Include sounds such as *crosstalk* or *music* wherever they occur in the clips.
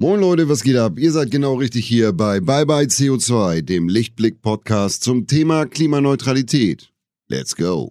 Moin Leute, was geht ab? Ihr seid genau richtig hier bei Bye Bye CO2, dem Lichtblick-Podcast zum Thema Klimaneutralität. Let's go.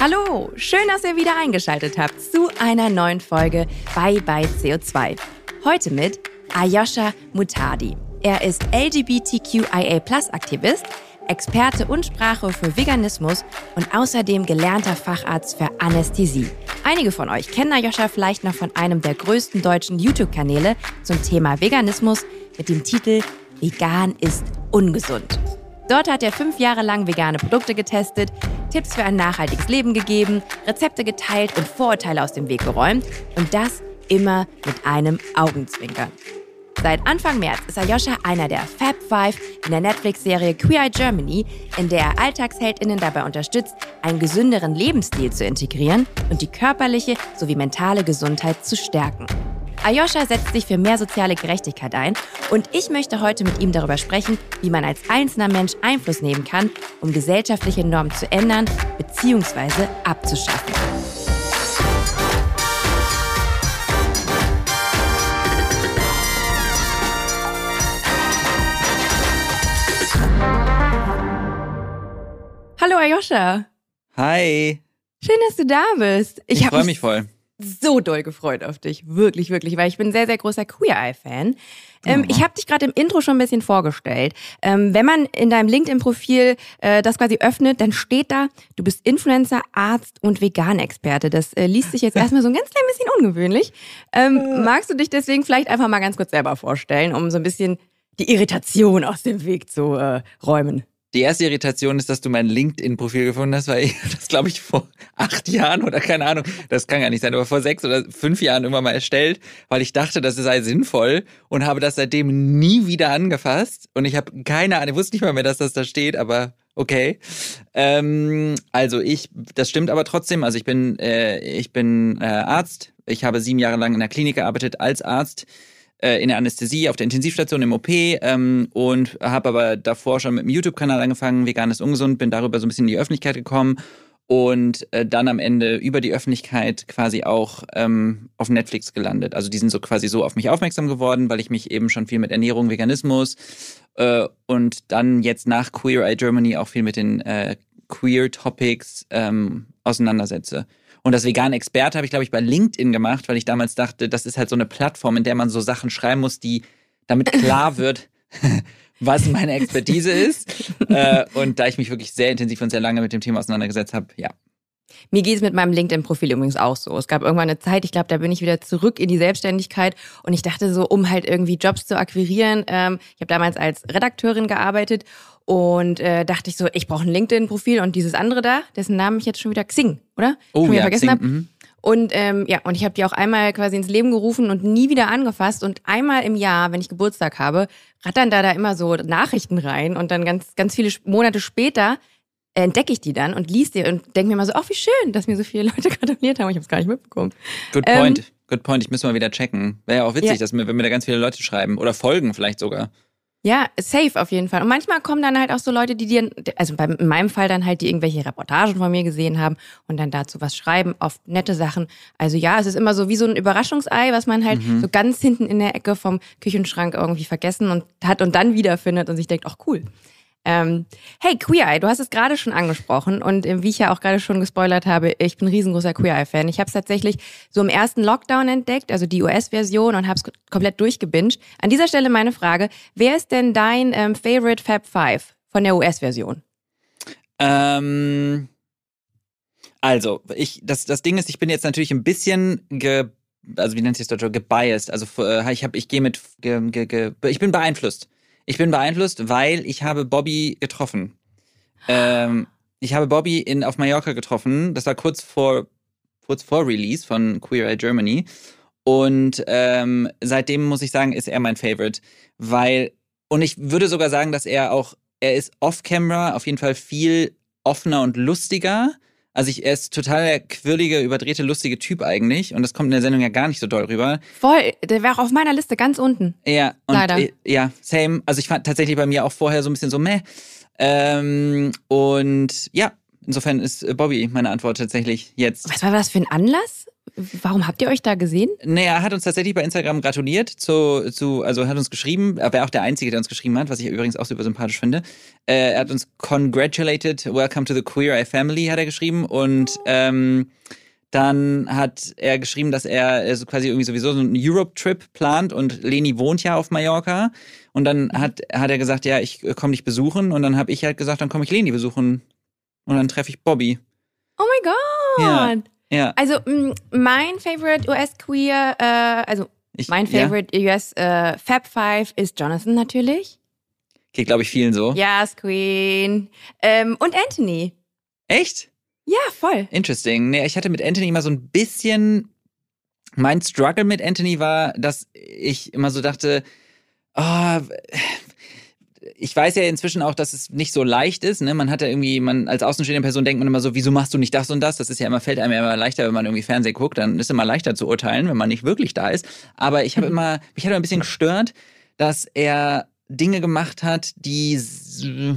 Hallo, schön, dass ihr wieder eingeschaltet habt zu einer neuen Folge Bye Bye CO2. Heute mit Ayosha Mutadi. Er ist LGBTQIA-Plus-Aktivist, Experte und Sprache für Veganismus und außerdem gelernter Facharzt für Anästhesie. Einige von euch kennen Ayosha vielleicht noch von einem der größten deutschen YouTube-Kanäle zum Thema Veganismus mit dem Titel Vegan ist ungesund. Dort hat er fünf Jahre lang vegane Produkte getestet, Tipps für ein nachhaltiges Leben gegeben, Rezepte geteilt und Vorurteile aus dem Weg geräumt. Und das immer mit einem Augenzwinkern. Seit Anfang März ist Ayosha einer der Fab Five in der Netflix-Serie Queer Eye Germany, in der er AlltagsheldInnen dabei unterstützt, einen gesünderen Lebensstil zu integrieren und die körperliche sowie mentale Gesundheit zu stärken. Ayosha setzt sich für mehr soziale Gerechtigkeit ein und ich möchte heute mit ihm darüber sprechen, wie man als einzelner Mensch Einfluss nehmen kann, um gesellschaftliche Normen zu ändern bzw. abzuschaffen. Hallo Ayosha. Hi. Schön, dass du da bist. Ich, ich freue mich voll. So doll gefreut auf dich, wirklich, wirklich, weil ich bin sehr, sehr großer Queer Eye Fan. Ähm, Ich habe dich gerade im Intro schon ein bisschen vorgestellt. Ähm, wenn man in deinem LinkedIn-Profil äh, das quasi öffnet, dann steht da, du bist Influencer, Arzt und Vegan-Experte. Das äh, liest sich jetzt erstmal so ein ganz klein bisschen ungewöhnlich. Ähm, magst du dich deswegen vielleicht einfach mal ganz kurz selber vorstellen, um so ein bisschen die Irritation aus dem Weg zu äh, räumen? Die erste Irritation ist, dass du mein LinkedIn-Profil gefunden hast, weil ich *laughs* das, glaube ich, vor acht Jahren oder keine Ahnung, das kann gar nicht sein, aber vor sechs oder fünf Jahren immer mal erstellt, weil ich dachte, das sei sinnvoll und habe das seitdem nie wieder angefasst. Und ich habe keine Ahnung, ich wusste nicht mal mehr, dass das da steht, aber okay. Ähm, also ich, das stimmt aber trotzdem. Also ich bin, äh, ich bin äh, Arzt. Ich habe sieben Jahre lang in der Klinik gearbeitet als Arzt äh, in der Anästhesie, auf der Intensivstation im OP ähm, und habe aber davor schon mit einem YouTube-Kanal angefangen, Vegan ist ungesund, bin darüber so ein bisschen in die Öffentlichkeit gekommen und äh, dann am Ende über die Öffentlichkeit quasi auch ähm, auf Netflix gelandet. Also die sind so quasi so auf mich aufmerksam geworden, weil ich mich eben schon viel mit Ernährung, Veganismus äh, und dann jetzt nach Queer Eye Germany auch viel mit den äh, Queer Topics ähm, auseinandersetze. Und das vegane Experte habe ich, glaube ich, bei LinkedIn gemacht, weil ich damals dachte, das ist halt so eine Plattform, in der man so Sachen schreiben muss, die damit klar *laughs* wird, *laughs* was meine Expertise ist. *laughs* äh, und da ich mich wirklich sehr intensiv und sehr lange mit dem Thema auseinandergesetzt habe, ja. Mir geht es mit meinem LinkedIn-Profil übrigens auch so. Es gab irgendwann eine Zeit, ich glaube, da bin ich wieder zurück in die Selbstständigkeit und ich dachte so, um halt irgendwie Jobs zu akquirieren. Ähm, ich habe damals als Redakteurin gearbeitet und äh, dachte ich so, ich brauche ein LinkedIn-Profil und dieses andere da, dessen Namen ich jetzt schon wieder Xing, oder? Oh, schon ja, vergessen habe. mhm. Und ähm, ja, und ich habe die auch einmal quasi ins Leben gerufen und nie wieder angefasst. Und einmal im Jahr, wenn ich Geburtstag habe, rattern da da immer so Nachrichten rein und dann ganz, ganz viele Monate später entdecke ich die dann und lies die und denke mir mal so, ach, wie schön, dass mir so viele *laughs* Leute gratuliert haben. Ich habe es gar nicht mitbekommen. Good Ähm, point. Good point. Ich muss mal wieder checken. Wäre ja auch witzig, Ja. dass mir, wenn mir da ganz viele Leute schreiben oder folgen vielleicht sogar. Ja, safe auf jeden Fall. Und manchmal kommen dann halt auch so Leute, die dir, also bei, in meinem Fall dann halt, die irgendwelche Reportagen von mir gesehen haben und dann dazu was schreiben, oft nette Sachen. Also ja, es ist immer so wie so ein Überraschungsei, was man halt so ganz hinten in der Ecke vom Küchenschrank irgendwie vergessen und hat und dann wiederfindet und sich denkt, ach cool. Ähm, hey, Queer Eye, du hast es gerade schon angesprochen und äh, wie ich ja auch gerade schon gespoilert habe, ich bin ein riesengroßer Queer Eye-Fan. Ich habe es tatsächlich so im ersten Lockdown entdeckt, also die US-Version und habe es komplett durchgebinged. An dieser Stelle meine Frage, wer ist denn dein ähm, Favorite Fab Five von der US-Version? Ähm, also, ich, das, das Ding ist, ich bin jetzt natürlich ein bisschen ge, also wie nennt sich das Deutsche, gebiased. Also äh, ich habe, ich gehe mit, ge, ge, ge, ich bin beeinflusst. Ich bin beeinflusst, weil ich habe Bobby getroffen. Ähm, ich habe Bobby in auf Mallorca getroffen. Das war kurz vor kurz vor Release von Queer Eye Germany. Und ähm, seitdem muss ich sagen, ist er mein Favorite, weil und ich würde sogar sagen, dass er auch er ist off-camera auf jeden Fall viel offener und lustiger. Also ich, er ist total der quirlige, überdrehte, lustige Typ eigentlich. Und das kommt in der Sendung ja gar nicht so doll rüber. Voll, der wäre auch auf meiner Liste ganz unten. Ja, und Leider. äh, ja, same. Also ich fand tatsächlich bei mir auch vorher so ein bisschen so meh. Ähm, und ja, insofern ist Bobby meine Antwort tatsächlich jetzt. Was war das für ein Anlass? Warum habt ihr euch da gesehen? Naja, er hat uns tatsächlich bei Instagram gratuliert zu, zu also hat uns geschrieben, er war auch der Einzige, der uns geschrieben hat, was ich übrigens auch super sympathisch finde. Äh, er hat uns congratulated, welcome to the Queer Eye Family, hat er geschrieben und ähm, dann hat er geschrieben, dass er also quasi irgendwie sowieso so einen Europe-Trip plant und Leni wohnt ja auf Mallorca. Und dann hat, hat er gesagt, ja, ich komme dich besuchen. Und dann habe ich halt gesagt, dann komme ich Leni besuchen. Und dann treffe ich Bobby. Oh mein Gott! Ja. Ja. Also mein Favorite US-Queer, äh, also ich, mein Favorite ja. US äh, Fab Five ist Jonathan natürlich. Geht, glaube ich, vielen so. Ja, yes, Queen. Ähm, und Anthony. Echt? Ja, voll. Interesting. Nee, ich hatte mit Anthony immer so ein bisschen. Mein Struggle mit Anthony war, dass ich immer so dachte, oh, ich weiß ja inzwischen auch, dass es nicht so leicht ist. Ne? Man hat ja irgendwie, man als außenstehende Person denkt man immer so, wieso machst du nicht das und das? Das ist ja immer, fällt einem ja immer leichter, wenn man irgendwie Fernsehen guckt. Dann ist es immer leichter zu urteilen, wenn man nicht wirklich da ist. Aber ich habe immer, mich hat ein bisschen gestört, dass er Dinge gemacht hat, die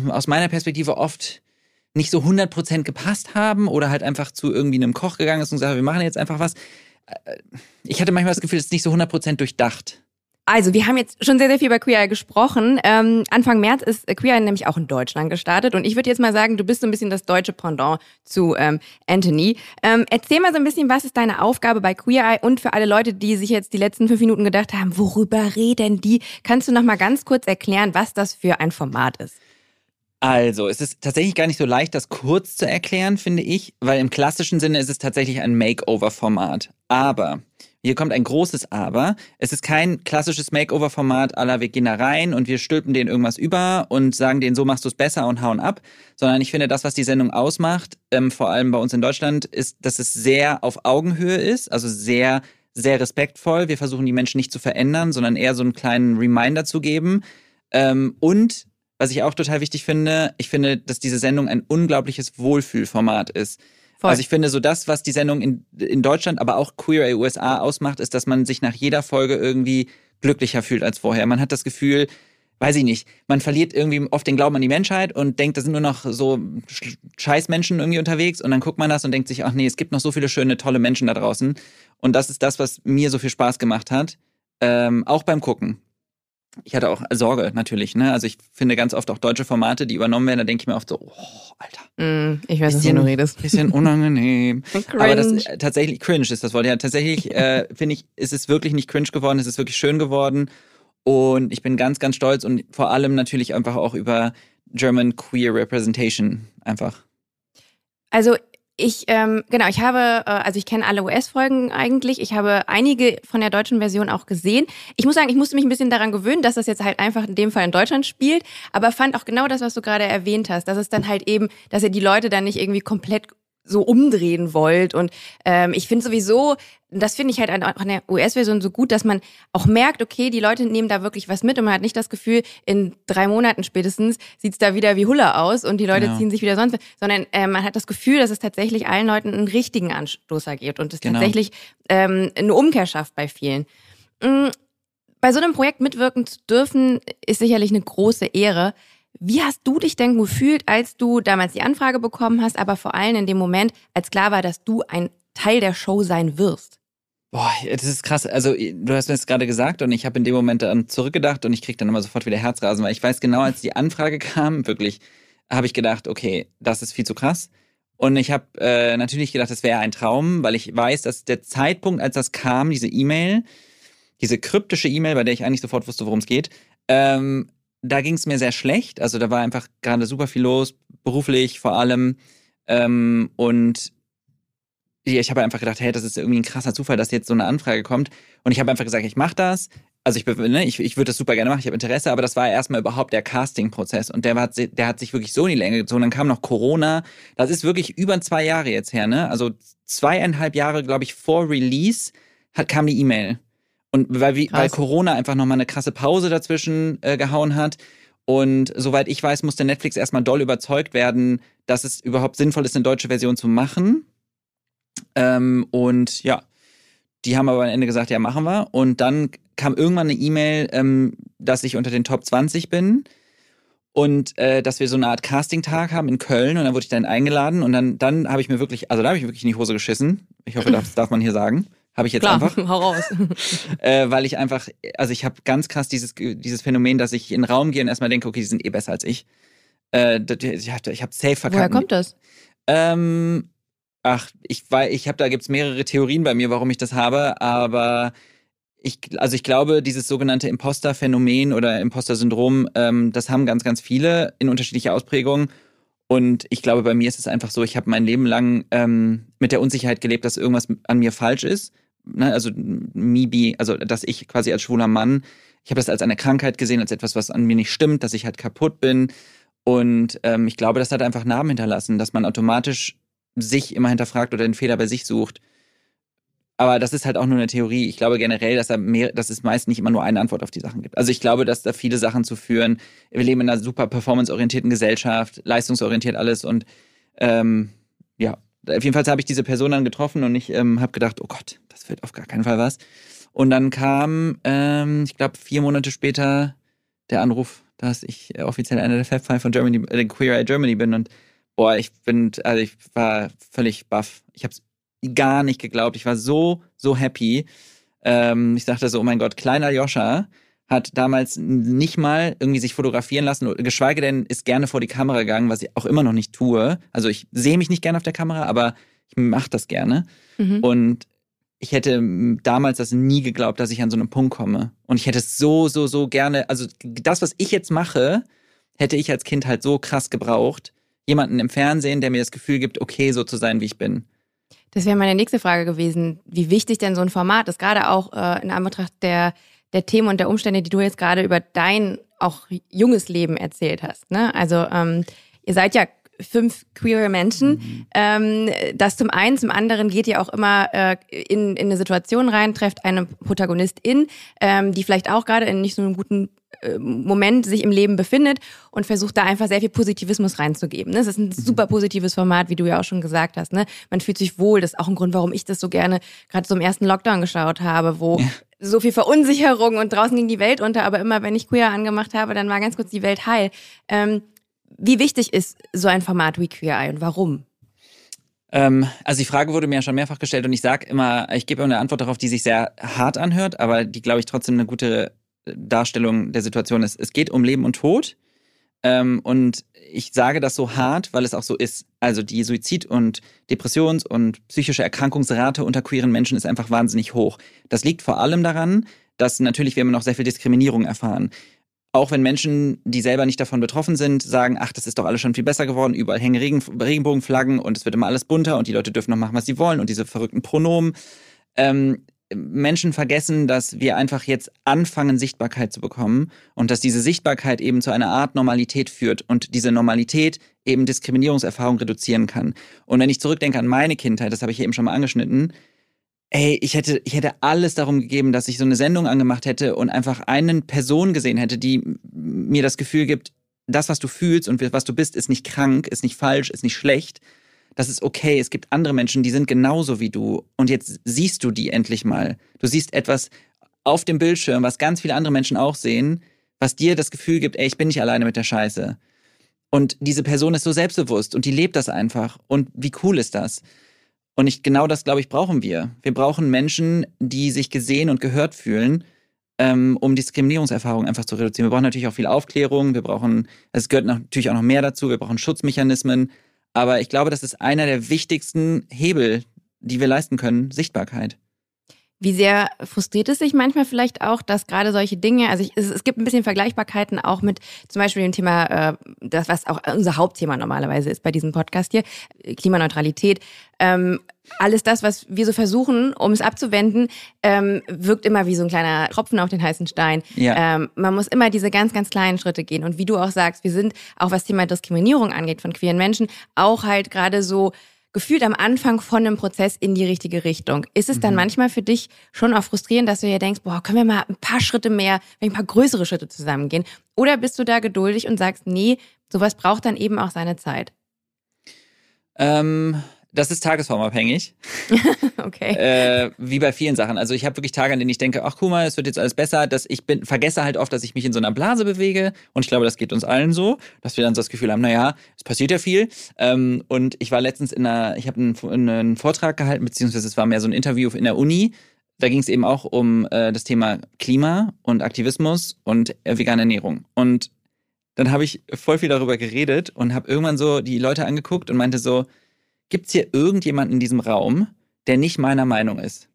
aus meiner Perspektive oft nicht so 100% gepasst haben oder halt einfach zu irgendwie einem Koch gegangen ist und gesagt, wir machen jetzt einfach was. Äh, ich hatte manchmal das Gefühl, es ist nicht so 100% durchdacht. Also, wir haben jetzt schon sehr, sehr viel über Queer gesprochen. Ähm, Anfang März ist Queer nämlich auch in Deutschland gestartet. Und ich würde jetzt mal sagen, du bist so ein bisschen das deutsche Pendant zu ähm, Anthony. Ähm, erzähl mal so ein bisschen, was ist deine Aufgabe bei Queer Eye? Und für alle Leute, die sich jetzt die letzten fünf Minuten gedacht haben, worüber reden die? Kannst du noch mal ganz kurz erklären, was das für ein Format ist? Also, es ist tatsächlich gar nicht so leicht, das kurz zu erklären, finde ich, weil im klassischen Sinne ist es tatsächlich ein Makeover-Format. Aber, hier kommt ein großes Aber, es ist kein klassisches Makeover-Format aller wir gehen da rein und wir stülpen denen irgendwas über und sagen denen, so machst du es besser und hauen ab, sondern ich finde, das, was die Sendung ausmacht, ähm, vor allem bei uns in Deutschland, ist, dass es sehr auf Augenhöhe ist, also sehr, sehr respektvoll. Wir versuchen die Menschen nicht zu verändern, sondern eher so einen kleinen Reminder zu geben. Ähm, und was ich auch total wichtig finde, ich finde, dass diese Sendung ein unglaubliches Wohlfühlformat ist. Voll. Also ich finde, so das, was die Sendung in, in Deutschland, aber auch Queer USA ausmacht, ist, dass man sich nach jeder Folge irgendwie glücklicher fühlt als vorher. Man hat das Gefühl, weiß ich nicht, man verliert irgendwie oft den Glauben an die Menschheit und denkt, da sind nur noch so Scheißmenschen irgendwie unterwegs und dann guckt man das und denkt sich, ach nee, es gibt noch so viele schöne, tolle Menschen da draußen. Und das ist das, was mir so viel Spaß gemacht hat, ähm, auch beim Gucken ich hatte auch Sorge natürlich, ne? Also ich finde ganz oft auch deutsche Formate, die übernommen werden, da denke ich mir oft so, oh, Alter. Mm, ich weiß, bisschen, was du redest. Bisschen unangenehm. *laughs* Aber das äh, tatsächlich cringe ist das Wort. Ja, tatsächlich äh, *laughs* finde ich, ist es wirklich nicht cringe geworden, es ist wirklich schön geworden. Und ich bin ganz, ganz stolz und vor allem natürlich einfach auch über German Queer Representation einfach. Also ich, ähm, genau, ich habe, äh, also ich kenne alle US-Folgen eigentlich. Ich habe einige von der deutschen Version auch gesehen. Ich muss sagen, ich musste mich ein bisschen daran gewöhnen, dass das jetzt halt einfach in dem Fall in Deutschland spielt, aber fand auch genau das, was du gerade erwähnt hast, dass es dann halt eben, dass ihr die Leute dann nicht irgendwie komplett so umdrehen wollt. Und ähm, ich finde sowieso, das finde ich halt an der US-Version so gut, dass man auch merkt, okay, die Leute nehmen da wirklich was mit und man hat nicht das Gefühl, in drei Monaten spätestens sieht's da wieder wie Huller aus und die Leute genau. ziehen sich wieder sonst, sondern äh, man hat das Gefühl, dass es tatsächlich allen Leuten einen richtigen Anstoßer gibt und es genau. tatsächlich ähm, eine Umkehr schafft bei vielen. Mhm. Bei so einem Projekt mitwirken zu dürfen, ist sicherlich eine große Ehre. Wie hast du dich denn gefühlt, als du damals die Anfrage bekommen hast, aber vor allem in dem Moment, als klar war, dass du ein Teil der Show sein wirst? Boah, das ist krass. Also, du hast mir das gerade gesagt und ich habe in dem Moment dann zurückgedacht und ich krieg dann immer sofort wieder Herzrasen, weil ich weiß genau, als die Anfrage *laughs* kam, wirklich, habe ich gedacht, okay, das ist viel zu krass. Und ich habe äh, natürlich gedacht, das wäre ein Traum, weil ich weiß, dass der Zeitpunkt, als das kam, diese E-Mail, diese kryptische E-Mail, bei der ich eigentlich sofort wusste, worum es geht, ähm, da ging es mir sehr schlecht. Also da war einfach gerade super viel los, beruflich vor allem. Ähm, und ich habe einfach gedacht, hey, das ist irgendwie ein krasser Zufall, dass jetzt so eine Anfrage kommt. Und ich habe einfach gesagt, ich mache das. Also ich, ne, ich, ich würde das super gerne machen, ich habe Interesse, aber das war erstmal überhaupt der Casting-Prozess und der, war, der hat sich wirklich so in die Länge gezogen. Dann kam noch Corona. Das ist wirklich über zwei Jahre jetzt her, ne? Also zweieinhalb Jahre, glaube ich, vor Release hat, kam die E-Mail. Und weil, wie, weil Corona einfach nochmal eine krasse Pause dazwischen äh, gehauen hat. Und soweit ich weiß, musste Netflix erstmal doll überzeugt werden, dass es überhaupt sinnvoll ist, eine deutsche Version zu machen. Ähm, und ja, die haben aber am Ende gesagt, ja, machen wir. Und dann kam irgendwann eine E-Mail, ähm, dass ich unter den Top 20 bin. und äh, dass wir so eine Art Casting-Tag haben in Köln und dann wurde ich dann eingeladen und dann, dann habe ich mir wirklich, also da habe ich wirklich in die Hose geschissen. Ich hoffe, das darf man hier sagen. Habe ich jetzt Klar, einfach. *laughs* hau raus. *laughs* Äh, weil ich einfach, also ich habe ganz krass dieses, dieses Phänomen, dass ich in den Raum gehe und erstmal denke, okay, die sind eh besser als ich. Äh, ich habe hab safe verkackt. Woher kommt das? Ähm, ach, ich weiß, ich habe da gibt's mehrere Theorien bei mir, warum ich das habe, aber ich, also ich glaube, dieses sogenannte Imposter-Phänomen oder Imposter-Syndrom, ähm, das haben ganz, ganz viele in unterschiedlicher Ausprägung. Und ich glaube, bei mir ist es einfach so, ich habe mein Leben lang ähm, mit der Unsicherheit gelebt, dass irgendwas an mir falsch ist. Ne? Also me be, also dass ich quasi als schwuler Mann, ich habe das als eine Krankheit gesehen, als etwas, was an mir nicht stimmt, dass ich halt kaputt bin. Und ähm, ich glaube, das hat einfach Narben hinterlassen, dass man automatisch sich immer hinterfragt oder den Fehler bei sich sucht. Aber das ist halt auch nur eine Theorie. Ich glaube generell, dass, da mehr, dass es meist nicht immer nur eine Antwort auf die Sachen gibt. Also ich glaube, dass da viele Sachen zu führen. Wir leben in einer super performanceorientierten Gesellschaft, leistungsorientiert alles und ähm, ja, auf jeden Fall habe ich diese Person dann getroffen und ich ähm, habe gedacht, oh Gott, das wird auf gar keinen Fall was. Und dann kam, ähm, ich glaube, vier Monate später der Anruf, dass ich äh, offiziell einer der Fab Five von Germany, äh, Queer Eye Germany bin und boah, ich bin, also ich war völlig baff. Ich habe es gar nicht geglaubt. Ich war so, so happy. Ähm, ich dachte so, oh mein Gott, kleiner Joscha hat damals nicht mal irgendwie sich fotografieren lassen, geschweige denn ist gerne vor die Kamera gegangen, was ich auch immer noch nicht tue. Also ich sehe mich nicht gerne auf der Kamera, aber ich mache das gerne. Mhm. Und ich hätte damals das nie geglaubt, dass ich an so einen Punkt komme. Und ich hätte es so, so, so gerne, also das, was ich jetzt mache, hätte ich als Kind halt so krass gebraucht. Jemanden im Fernsehen, der mir das Gefühl gibt, okay, so zu sein, wie ich bin. Das wäre meine nächste Frage gewesen, wie wichtig denn so ein Format ist, gerade auch äh, in Anbetracht der, der Themen und der Umstände, die du jetzt gerade über dein auch junges Leben erzählt hast. Ne? Also ähm, ihr seid ja fünf queere Menschen. Ähm, das zum einen, zum anderen geht ihr auch immer äh, in, in eine Situation rein, trefft eine Protagonistin, ähm, die vielleicht auch gerade in nicht so einem guten äh, Moment sich im Leben befindet und versucht da einfach sehr viel Positivismus reinzugeben. Ne? Es ist ein super positives Format, wie du ja auch schon gesagt hast. Ne? Man fühlt sich wohl. Das ist auch ein Grund, warum ich das so gerne gerade so im ersten Lockdown geschaut habe, wo so viel Verunsicherung und draußen ging die Welt unter. Aber immer, wenn ich Queer angemacht habe, dann war ganz kurz die Welt heil. Ähm, wie wichtig ist so ein Format wie Queer Eye und warum? Ähm, also die Frage wurde mir ja schon mehrfach gestellt und ich sage immer, ich gebe immer eine Antwort darauf, die sich sehr hart anhört, aber die, glaube ich, trotzdem eine gute Darstellung der Situation ist. Es geht um Leben und Tod. Ähm, und ich sage das so hart, weil es auch so ist. Also die Suizid- und Depressions- und psychische Erkrankungsrate unter queeren Menschen ist einfach wahnsinnig hoch. Das liegt vor allem daran, dass natürlich wir immer noch sehr viel Diskriminierung erfahren. Auch wenn Menschen, die selber nicht davon betroffen sind, sagen, ach, das ist doch alles schon viel besser geworden, überall hängen Regen, Regenbogenflaggen und es wird immer alles bunter und die Leute dürfen noch machen, was sie wollen und diese verrückten Pronomen. Ähm, Menschen vergessen, dass wir einfach jetzt anfangen, Sichtbarkeit zu bekommen und dass diese Sichtbarkeit eben zu einer Art Normalität führt und diese Normalität eben Diskriminierungserfahrung reduzieren kann. Und wenn ich zurückdenke an meine Kindheit, das habe ich eben schon mal angeschnitten, ey, ich hätte, ich hätte alles darum gegeben, dass ich so eine Sendung angemacht hätte und einfach eine Person gesehen hätte, die mir das Gefühl gibt, das, was du fühlst und was du bist, ist nicht krank, ist nicht falsch, ist nicht schlecht. Das ist okay. Es gibt andere Menschen, die sind genauso wie du. Und jetzt siehst du die endlich mal. Du siehst etwas auf dem Bildschirm, was ganz viele andere Menschen auch sehen, was dir das Gefühl gibt, ey, ich bin nicht alleine mit der Scheiße. Und diese Person ist so selbstbewusst und die lebt das einfach. Und wie cool ist das? Und ich, genau das, glaube ich, brauchen wir. Wir brauchen Menschen, die sich gesehen und gehört fühlen, ähm, um Diskriminierungserfahrungen einfach zu reduzieren. Wir brauchen natürlich auch viel Aufklärung. Wir brauchen, es gehört natürlich auch noch mehr dazu. Wir brauchen Schutzmechanismen. Aber ich glaube, das ist einer der wichtigsten Hebel, die wir leisten können, Sichtbarkeit. Wie sehr frustriert es sich manchmal vielleicht auch, dass gerade solche Dinge, also ich, es, es, gibt ein bisschen Vergleichbarkeiten auch mit zum Beispiel dem Thema, äh, das was auch unser Hauptthema normalerweise ist bei diesem Podcast hier, Klimaneutralität. Ähm, alles das, was wir so versuchen, um es abzuwenden, ähm, wirkt immer wie so ein kleiner Tropfen auf den heißen Stein. Ja. Ähm, man muss immer diese ganz, ganz kleinen Schritte gehen. Und wie du auch sagst, wir sind, auch was Thema Diskriminierung angeht von queeren Menschen, auch halt gerade so gefühlt am Anfang von einem Prozess in die richtige Richtung. Ist es dann Mhm. manchmal für dich schon auch frustrierend, dass du dir denkst, boah, können wir mal ein paar Schritte mehr, ein paar größere Schritte zusammengehen? Oder bist du da geduldig und sagst, nee, sowas braucht dann eben auch seine Zeit? Ähm, Das ist tagesformabhängig. *laughs* okay. Äh, wie bei vielen Sachen. Also ich habe wirklich Tage, an denen ich denke, ach guck mal, es wird jetzt alles besser. Dass ich bin, vergesse halt oft, dass ich mich in so einer Blase bewege. Und ich glaube, das geht uns allen so, dass wir dann so das Gefühl haben, naja, es passiert ja viel. Ähm, und ich war letztens in einer, ich habe einen, einen Vortrag gehalten, beziehungsweise es war mehr so ein Interview in der Uni. Da ging es eben auch um äh, das Thema Klima und Aktivismus und äh, vegane Ernährung. Und dann habe ich voll viel darüber geredet und habe irgendwann so die Leute angeguckt und meinte so, gibt es hier irgendjemanden in diesem Raum, der nicht meiner Meinung ist?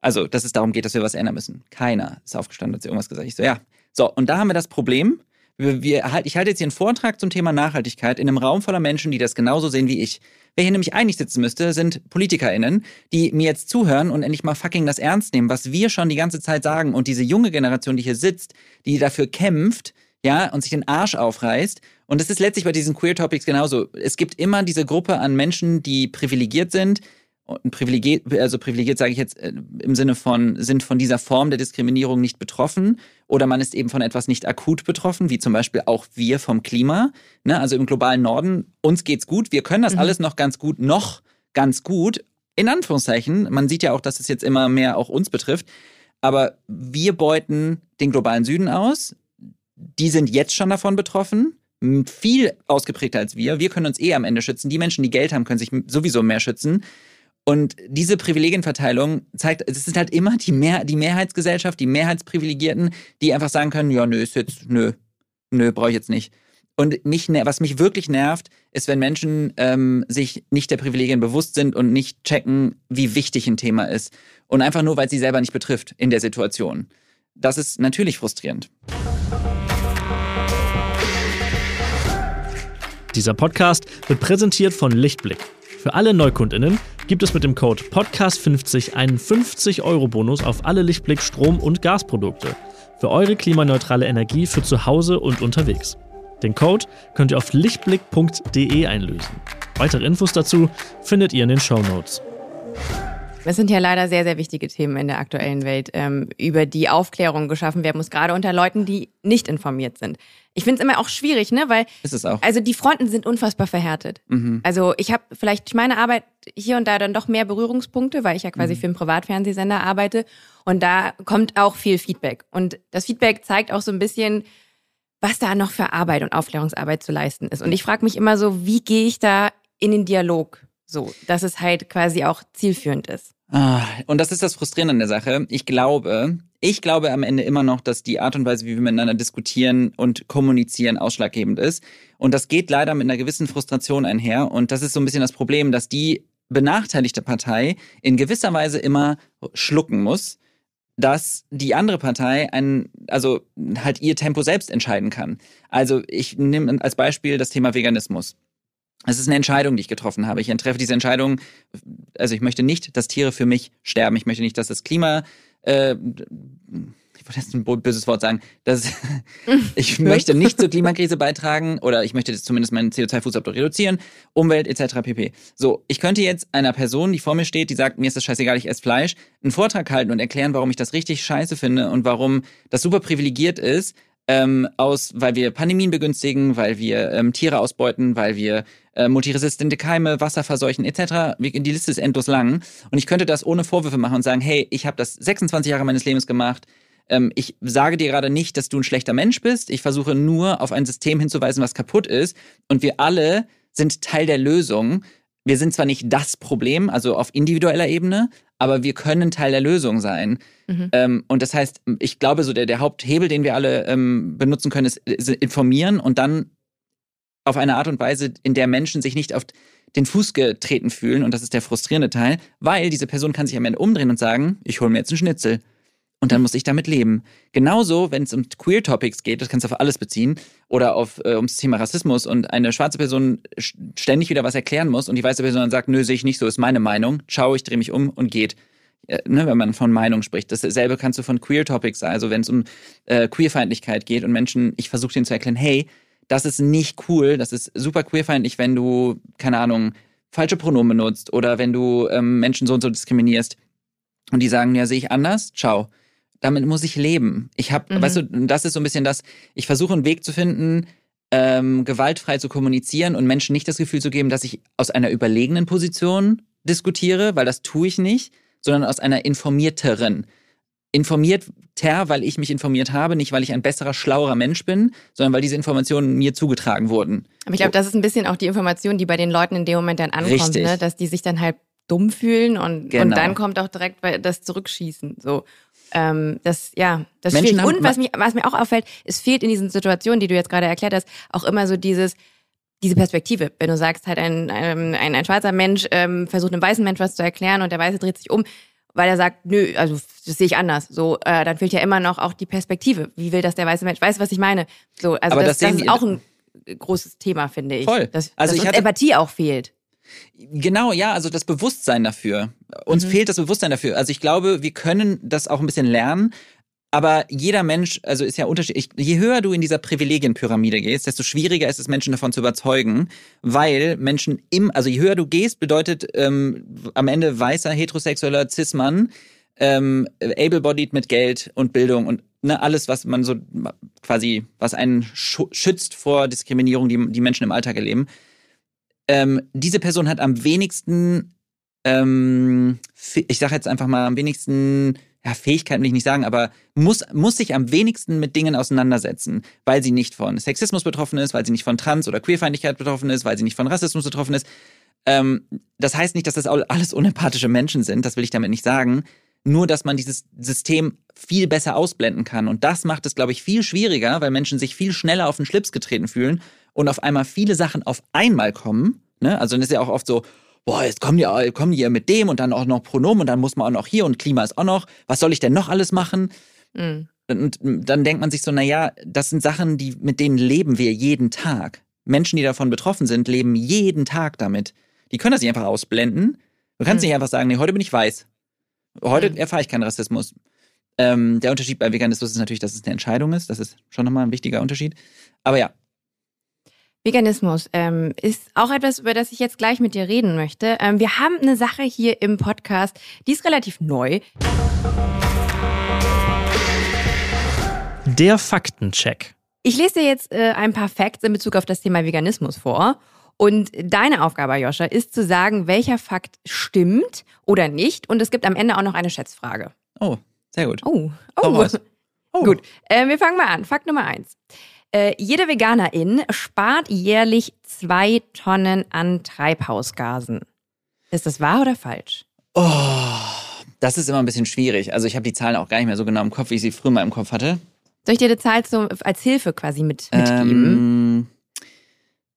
Also, dass es darum geht, dass wir was ändern müssen. Keiner ist aufgestanden, hat sie irgendwas gesagt. Ich so, ja. So, und da haben wir das Problem. Wir, wir, halt, ich halte jetzt hier einen Vortrag zum Thema Nachhaltigkeit in einem Raum voller Menschen, die das genauso sehen wie ich. Wer hier nämlich einig sitzen müsste, sind PolitikerInnen, die mir jetzt zuhören und endlich mal fucking das ernst nehmen, was wir schon die ganze Zeit sagen. Und diese junge Generation, die hier sitzt, die dafür kämpft, ja, und sich den Arsch aufreißt. Und das ist letztlich bei diesen Queer Topics genauso. Es gibt immer diese Gruppe an Menschen, die privilegiert sind. Und privilegiert, also privilegiert sage ich jetzt äh, im Sinne von, sind von dieser Form der Diskriminierung nicht betroffen oder man ist eben von etwas nicht akut betroffen, wie zum Beispiel auch wir vom Klima. Ne? Also im globalen Norden, uns geht's gut, wir können das mhm. alles noch ganz gut, noch ganz gut, in Anführungszeichen. Man sieht ja auch, dass es jetzt immer mehr auch uns betrifft. Aber wir beuten den globalen Süden aus die sind jetzt schon davon betroffen, viel ausgeprägter als wir. Wir können uns eh am Ende schützen. Die Menschen, die Geld haben, können sich sowieso mehr schützen. Und diese Privilegienverteilung zeigt, es ist halt immer die, Mehr, die Mehrheitsgesellschaft, die Mehrheitsprivilegierten, die einfach sagen können, ja, nö, ist jetzt, nö, nö, brauche ich jetzt nicht. Und mich, was mich wirklich nervt, ist, wenn Menschen ähm, sich nicht der Privilegien bewusst sind und nicht checken, wie wichtig ein Thema ist. Und einfach nur, weil es sie selber nicht betrifft in der Situation. Das ist natürlich frustrierend. Dieser Podcast wird präsentiert von Lichtblick. Für alle Neukundinnen gibt es mit dem Code Podcast50 einen 50-Euro-Bonus auf alle Lichtblick Strom- und Gasprodukte. Für eure klimaneutrale Energie für zu Hause und unterwegs. Den Code könnt ihr auf lichtblick.de einlösen. Weitere Infos dazu findet ihr in den Show Notes. Es sind ja leider sehr, sehr wichtige Themen in der aktuellen Welt, ähm, über die Aufklärung geschaffen werden muss, gerade unter Leuten, die nicht informiert sind. Ich finde es immer auch schwierig, ne? Weil ist es auch. also die Fronten sind unfassbar verhärtet. Mhm. Also ich habe vielleicht durch meine Arbeit hier und da dann doch mehr Berührungspunkte, weil ich ja quasi mhm. für einen Privatfernsehsender arbeite und da kommt auch viel Feedback und das Feedback zeigt auch so ein bisschen, was da noch für Arbeit und Aufklärungsarbeit zu leisten ist. Und ich frage mich immer so, wie gehe ich da in den Dialog? So, dass es halt quasi auch zielführend ist. Ah, und das ist das Frustrierende an der Sache. Ich glaube, ich glaube am Ende immer noch, dass die Art und Weise, wie wir miteinander diskutieren und kommunizieren, ausschlaggebend ist. Und das geht leider mit einer gewissen Frustration einher. Und das ist so ein bisschen das Problem, dass die benachteiligte Partei in gewisser Weise immer schlucken muss, dass die andere Partei ein, also halt ihr Tempo selbst entscheiden kann. Also ich nehme als Beispiel das Thema Veganismus. Es ist eine Entscheidung, die ich getroffen habe. Ich treffe diese Entscheidung, also ich möchte nicht, dass Tiere für mich sterben. Ich möchte nicht, dass das Klima, äh, ich wollte jetzt ein böses Wort sagen, dass *laughs* ich möchte nicht zur Klimakrise beitragen oder ich möchte zumindest meinen CO2-Fußabdruck reduzieren, Umwelt etc. pp. So, ich könnte jetzt einer Person, die vor mir steht, die sagt, mir ist das scheißegal, ich esse Fleisch, einen Vortrag halten und erklären, warum ich das richtig scheiße finde und warum das super privilegiert ist, ähm, aus, weil wir Pandemien begünstigen, weil wir ähm, Tiere ausbeuten, weil wir äh, multiresistente Keime, Wasser verseuchen etc. Die Liste ist endlos lang. Und ich könnte das ohne Vorwürfe machen und sagen, hey, ich habe das 26 Jahre meines Lebens gemacht. Ähm, ich sage dir gerade nicht, dass du ein schlechter Mensch bist. Ich versuche nur auf ein System hinzuweisen, was kaputt ist. Und wir alle sind Teil der Lösung. Wir sind zwar nicht das Problem, also auf individueller Ebene, aber wir können Teil der Lösung sein. Mhm. Ähm, und das heißt, ich glaube, so der, der Haupthebel, den wir alle ähm, benutzen können, ist, ist informieren und dann auf eine Art und Weise, in der Menschen sich nicht auf den Fuß getreten fühlen. Und das ist der frustrierende Teil, weil diese Person kann sich am Ende umdrehen und sagen, ich hole mir jetzt einen Schnitzel. Und dann muss ich damit leben. Genauso, wenn es um Queer Topics geht, das kannst du auf alles beziehen, oder auf äh, ums Thema Rassismus und eine schwarze Person ständig wieder was erklären muss und die weiße Person dann sagt, nö, sehe ich nicht so, ist meine Meinung, schau, ich drehe mich um und geht. Äh, ne, wenn man von Meinung spricht. Dasselbe kannst du von Queer Topics also wenn es um äh, Queerfeindlichkeit geht und Menschen, ich versuche denen zu erklären, hey, das ist nicht cool, das ist super queerfeindlich, wenn du, keine Ahnung, falsche Pronomen benutzt oder wenn du ähm, Menschen so und so diskriminierst und die sagen, ja, sehe ich anders, ciao. Damit muss ich leben. Ich habe, mhm. weißt du, das ist so ein bisschen das, ich versuche einen Weg zu finden, ähm, gewaltfrei zu kommunizieren und Menschen nicht das Gefühl zu geben, dass ich aus einer überlegenen Position diskutiere, weil das tue ich nicht, sondern aus einer informierteren. Informierter, weil ich mich informiert habe, nicht weil ich ein besserer, schlauerer Mensch bin, sondern weil diese Informationen mir zugetragen wurden. Aber ich glaube, das ist ein bisschen auch die Information, die bei den Leuten in dem Moment dann ankommt, ne? dass die sich dann halt dumm fühlen und, und Genau. dann kommt auch direkt das Zurückschießen. So. Ähm, das, ja, das Menschen haben- Und was, mich, was mir auch auffällt, es fehlt in diesen Situationen, die du jetzt gerade erklärt hast, auch immer so dieses, diese Perspektive. Wenn du sagst, halt ein, ein, ein, ein schwarzer Mensch ähm, versucht einem weißen Mensch was zu erklären und der Weiße dreht sich um, weil er sagt, nö, also das sehe ich anders. So, äh, dann fehlt ja immer noch auch die Perspektive. Wie will das der weiße Mensch? Weißt du, was ich meine? So, also Aber das, das das, ist auch ein großes Thema, finde ich. Voll. Dass, Also dass ich hatte- Empathie auch fehlt. Genau, ja, also das Bewusstsein dafür. Uns fehlt das Bewusstsein dafür. Also ich glaube, wir können das auch ein bisschen lernen. Aber jeder Mensch, also ist ja unterschiedlich. Je höher du in dieser Privilegienpyramide gehst, desto schwieriger ist es, Menschen davon zu überzeugen, weil Menschen im, also je höher du gehst, bedeutet ähm, am Ende weißer, heterosexueller Cis-Mann, ähm, able-bodied mit Geld und Bildung und ne, alles, was man so quasi, was einen schützt vor Diskriminierung, die die Menschen im Alltag erleben. Ähm, diese Person hat am wenigsten, ähm, ich sage jetzt einfach mal am wenigsten, ja, Fähigkeiten will ich nicht sagen, aber muss, muss sich am wenigsten mit Dingen auseinandersetzen, weil sie nicht von Sexismus betroffen ist, weil sie nicht von Trans- oder Queerfeindlichkeit betroffen ist, weil sie nicht von Rassismus betroffen ist. Ähm, das heißt nicht, dass das all- alles unempathische Menschen sind, das will ich damit nicht sagen. Nur, dass man dieses System viel besser ausblenden kann. Und das macht es, glaube ich, viel schwieriger, weil Menschen sich viel schneller auf den Schlips getreten fühlen und auf einmal viele Sachen auf einmal kommen. Ne? Also das ist ja auch oft so, boah, jetzt kommen die, kommen die ja mit dem und dann auch noch Pronomen und dann muss man auch noch hier und Klima ist auch noch. Was soll ich denn noch alles machen? Mhm. Und dann denkt man sich so, naja, das sind Sachen, die, mit denen leben wir jeden Tag. Menschen, die davon betroffen sind, leben jeden Tag damit. Die können das nicht einfach ausblenden. Du kannst Mhm. nicht einfach sagen, nee, heute bin ich weiß. Heute Mhm. erfahre ich keinen Rassismus. Ähm, der Unterschied bei Veganismus ist natürlich, dass es eine Entscheidung ist. Das ist schon nochmal ein wichtiger Unterschied. Aber ja, Veganismus ähm, ist auch etwas, über das ich jetzt gleich mit dir reden möchte. Ähm, wir haben eine Sache hier im Podcast, die ist relativ neu. Der Faktencheck. Ich lese dir jetzt äh, ein paar Facts in Bezug auf das Thema Veganismus vor. Und deine Aufgabe, Joscha, ist zu sagen, welcher Fakt stimmt oder nicht. Und es gibt am Ende auch noch eine Schätzfrage. oh, sehr gut. Oh, oh. *laughs* Oh. Gut, äh, wir fangen mal an. Fakt Nummer eins. Äh, jede Veganerin spart jährlich zwei Tonnen an Treibhausgasen. Ist das wahr oder falsch? Oh, das ist immer ein bisschen schwierig. Also ich habe die Zahlen auch gar nicht mehr so genau im Kopf, wie ich sie früher mal im Kopf hatte. Soll ich dir die Zahl zum, als Hilfe quasi mit, mitgeben? Ähm,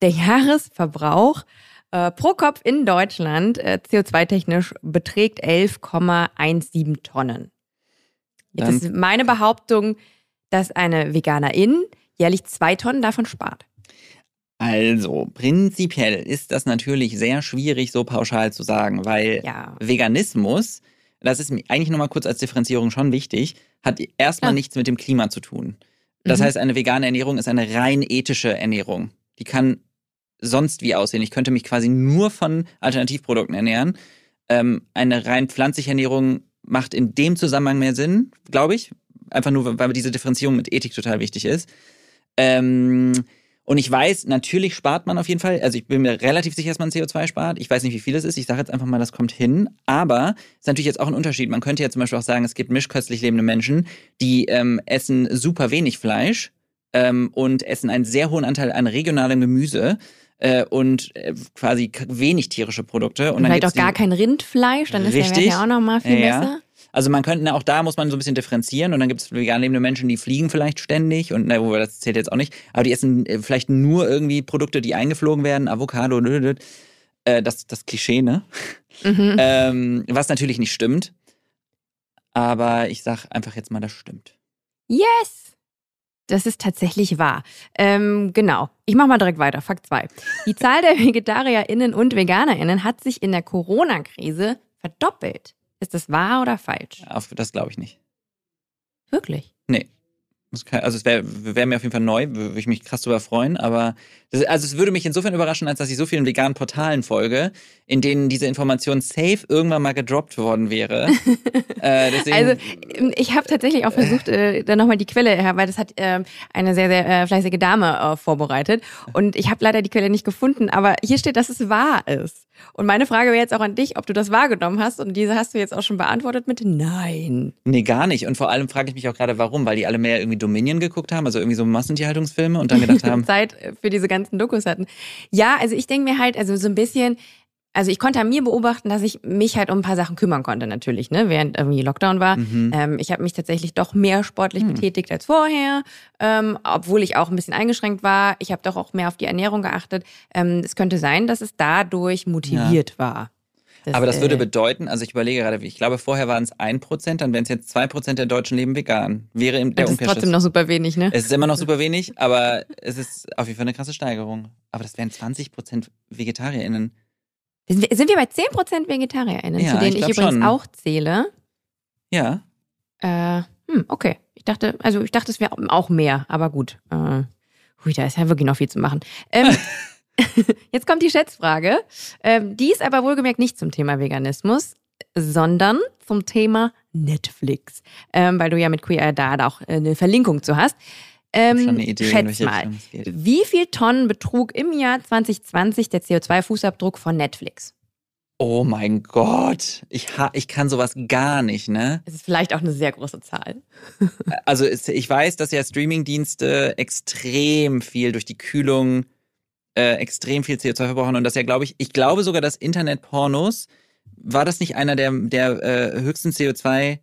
Der Jahresverbrauch äh, pro Kopf in Deutschland äh, CO2-technisch beträgt 11,17 Tonnen. Jetzt ist meine Behauptung, dass eine Veganerin jährlich zwei Tonnen davon spart. Also, prinzipiell ist das natürlich sehr schwierig, so pauschal zu sagen, weil Ja. Veganismus, das ist mir eigentlich nochmal kurz als Differenzierung schon wichtig, hat erstmal Ja. nichts mit dem Klima zu tun. Das Mhm. heißt, eine vegane Ernährung ist eine rein ethische Ernährung. Die kann sonst wie aussehen. Ich könnte mich quasi nur von Alternativprodukten ernähren. Ähm, eine rein pflanzliche Ernährung macht in dem Zusammenhang mehr Sinn, glaube ich. Einfach nur, weil diese Differenzierung mit Ethik total wichtig ist. Ähm, und ich weiß, natürlich spart man auf jeden Fall. Also ich bin mir relativ sicher, dass man CO2 spart. Ich weiß nicht, wie viel es ist. Ich sage jetzt einfach mal, das kommt hin. Aber es ist natürlich jetzt auch ein Unterschied. Man könnte ja zum Beispiel auch sagen, es gibt mischköstlich lebende Menschen, die ähm, essen super wenig Fleisch ähm, und essen einen sehr hohen Anteil an regionalem Gemüse äh, und äh, quasi wenig tierische Produkte. Und dann Vielleicht auch gar kein Rindfleisch, dann ist der Richtig. ja auch nochmal viel Ja. besser. Also man könnte, auch da muss man so ein bisschen differenzieren und dann gibt es vegan lebende Menschen, die fliegen vielleicht ständig und na, wobei das zählt jetzt auch nicht, aber die essen äh, vielleicht nur irgendwie Produkte, die eingeflogen werden, Avocado, äh, das, das Klischee, ne? Mhm. *laughs* Ähm, was natürlich nicht stimmt. Aber ich sag einfach jetzt mal, das stimmt. Yes! Das ist tatsächlich wahr. Ähm, genau. Ich mache mal direkt weiter. Fakt 2. Die Zahl der *laughs* VegetarierInnen und VeganerInnen hat sich in der Corona-Krise verdoppelt. Ist das wahr oder falsch? Auf, das glaube ich nicht. Wirklich? Nee. Kann, also es wäre wär mir auf jeden Fall neu, würde ich mich krass drüber freuen, aber das, also es würde mich insofern überraschen, als dass ich so vielen veganen Portalen folge, in denen diese Information safe irgendwann mal gedroppt worden wäre. *laughs* äh, deswegen, also ich habe tatsächlich auch versucht, äh, dann nochmal die Quelle her, weil das hat äh, eine sehr, sehr äh, fleißige Dame äh, vorbereitet und ich habe leider die Quelle nicht gefunden, aber hier steht, dass es wahr ist. Und meine Frage wäre jetzt auch an dich, ob du das wahrgenommen hast. Und diese hast du jetzt auch schon beantwortet mit Nein. Nee, gar nicht. Und vor allem frage ich mich auch gerade, warum. Weil die alle mehr irgendwie Dominion geguckt haben, also irgendwie so Massentierhaltungsfilme und dann gedacht *laughs* haben. Zeit für diese ganzen Dokus hatten. Ja, also ich denke mir halt, also so ein bisschen, also ich konnte an mir beobachten, dass ich mich halt um ein paar Sachen kümmern konnte natürlich, ne, während irgendwie Lockdown war. Mhm. Ähm, ich habe mich tatsächlich doch mehr sportlich mhm. betätigt als vorher, ähm, obwohl ich auch ein bisschen eingeschränkt war. Ich habe doch auch mehr auf die Ernährung geachtet. Ähm, es könnte sein, dass es dadurch motiviert ja. war. Das, Aber das würde äh, bedeuten, also ich überlege gerade, ich glaube, vorher waren es ein Prozent, dann wären es jetzt zwei Prozent der Deutschen leben vegan. Wäre im, der Das ist trotzdem noch super wenig, ne? Es ist immer noch super wenig, aber es ist auf jeden Fall eine krasse Steigerung. Aber das wären 20 Prozent VegetarierInnen. Sind wir bei 10% VegetarierInnen, ja, zu denen ich, ich übrigens schon. auch zähle? Ja. Äh, hm, okay. Ich dachte, also ich dachte, es wäre auch mehr, aber gut. Äh, hui, da ist ja wirklich noch viel zu machen. Ähm, *laughs* *laughs* jetzt kommt die Schätzfrage. Ähm, die ist aber wohlgemerkt nicht zum Thema Veganismus, sondern zum Thema Netflix. Ähm, weil du ja mit Queer da auch eine Verlinkung zu hast. Ähm, Idee, schätz mal, wie viel Tonnen betrug im Jahr 2020 der CO2-Fußabdruck von Netflix? Oh mein Gott, ich, ich kann sowas gar nicht, ne? Es ist vielleicht auch eine sehr große Zahl. *laughs* also ich weiß, dass ja Streamingdienste extrem viel durch die Kühlung äh, extrem viel CO2 verbrauchen und das ja, glaube ich, ich glaube sogar, dass Internetpornos, war das nicht einer der, der äh, höchsten CO2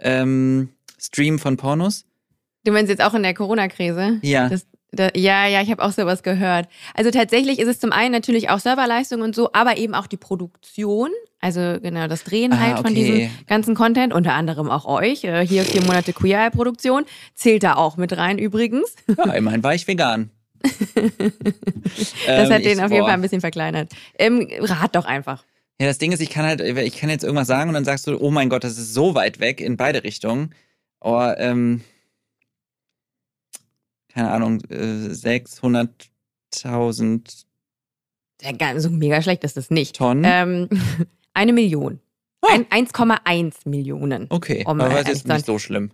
ähm, Stream von Pornos? Du meinst jetzt auch in der Corona-Krise? Ja. Das, da, ja, ja, ich habe auch sowas gehört. Also tatsächlich ist es zum einen natürlich auch Serverleistung und so, aber eben auch die Produktion. Also genau, das Drehen ah, halt okay. von diesem ganzen Content, unter anderem auch euch. Äh, hier vier Monate Queer Eye Produktion. Zählt da auch mit rein übrigens. Ja, immerhin war ich vegan. *laughs* das ähm, hat den auf jeden Fall ein bisschen verkleinert. Ähm, rat doch einfach. Ja, das Ding ist, ich kann halt, ich kann jetzt irgendwas sagen und dann sagst du, oh mein Gott, das ist so weit weg in beide Richtungen. Oh, ähm, keine Ahnung, 600.000. Ja, so mega schlecht ist das nicht. Tonnen? Ähm, *laughs* eine Million. Oh. 1,1 Millionen. Okay, um, aber es ist nicht so schlimm.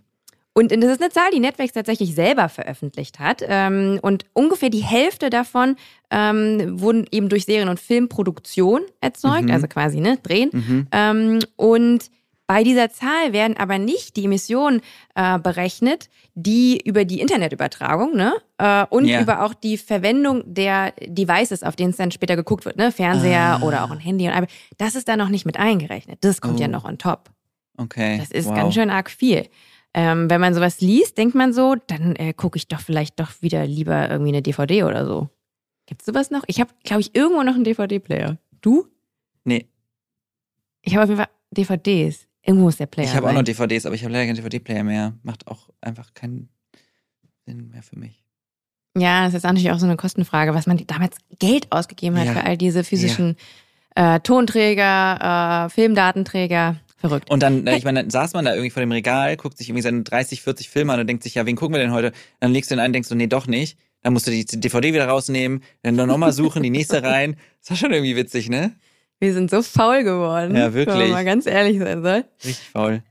Und das ist eine Zahl, die Netflix tatsächlich selber veröffentlicht hat. Ähm, und ungefähr die Hälfte davon ähm, wurden eben durch Serien- und Filmproduktion erzeugt, mhm. also quasi ne, drehen. Mhm. Ähm, und bei dieser Zahl werden aber nicht die Emissionen äh, berechnet, die über die Internetübertragung ne, äh, und yeah. über auch die Verwendung der Devices, auf denen es dann später geguckt wird, ne, Fernseher ah. oder auch ein Handy und Das ist da noch nicht mit eingerechnet. Das kommt oh. ja noch on top. Okay. Das ist wow. ganz schön arg viel. Ähm, wenn man sowas liest, denkt man so, dann äh, gucke ich doch vielleicht doch wieder lieber irgendwie eine DVD oder so. Gibt's sowas noch? Ich habe, glaube ich, irgendwo noch einen DVD-Player. Du? Nee. Ich habe auf jeden Fall DVDs. Irgendwo ist der Player. Ich habe auch noch DVDs, aber ich habe leider keinen DVD-Player mehr. Macht auch einfach keinen Sinn mehr für mich. Ja, das ist natürlich auch so eine Kostenfrage, was man damals Geld ausgegeben hat ja. für all diese physischen ja. äh, Tonträger, äh, Filmdatenträger. Verrückt. Und dann, ich meine, dann saß man da irgendwie vor dem Regal, guckt sich irgendwie seine 30, 40 Filme an und denkt sich, ja, wen gucken wir denn heute? Dann legst du den einen, denkst du, nee, doch nicht. Dann musst du die DVD wieder rausnehmen, dann nochmal suchen, die nächste rein. Das war schon irgendwie witzig, ne? Wir sind so faul geworden. Ja, wirklich. Wenn man mal ganz ehrlich sein soll. Richtig faul.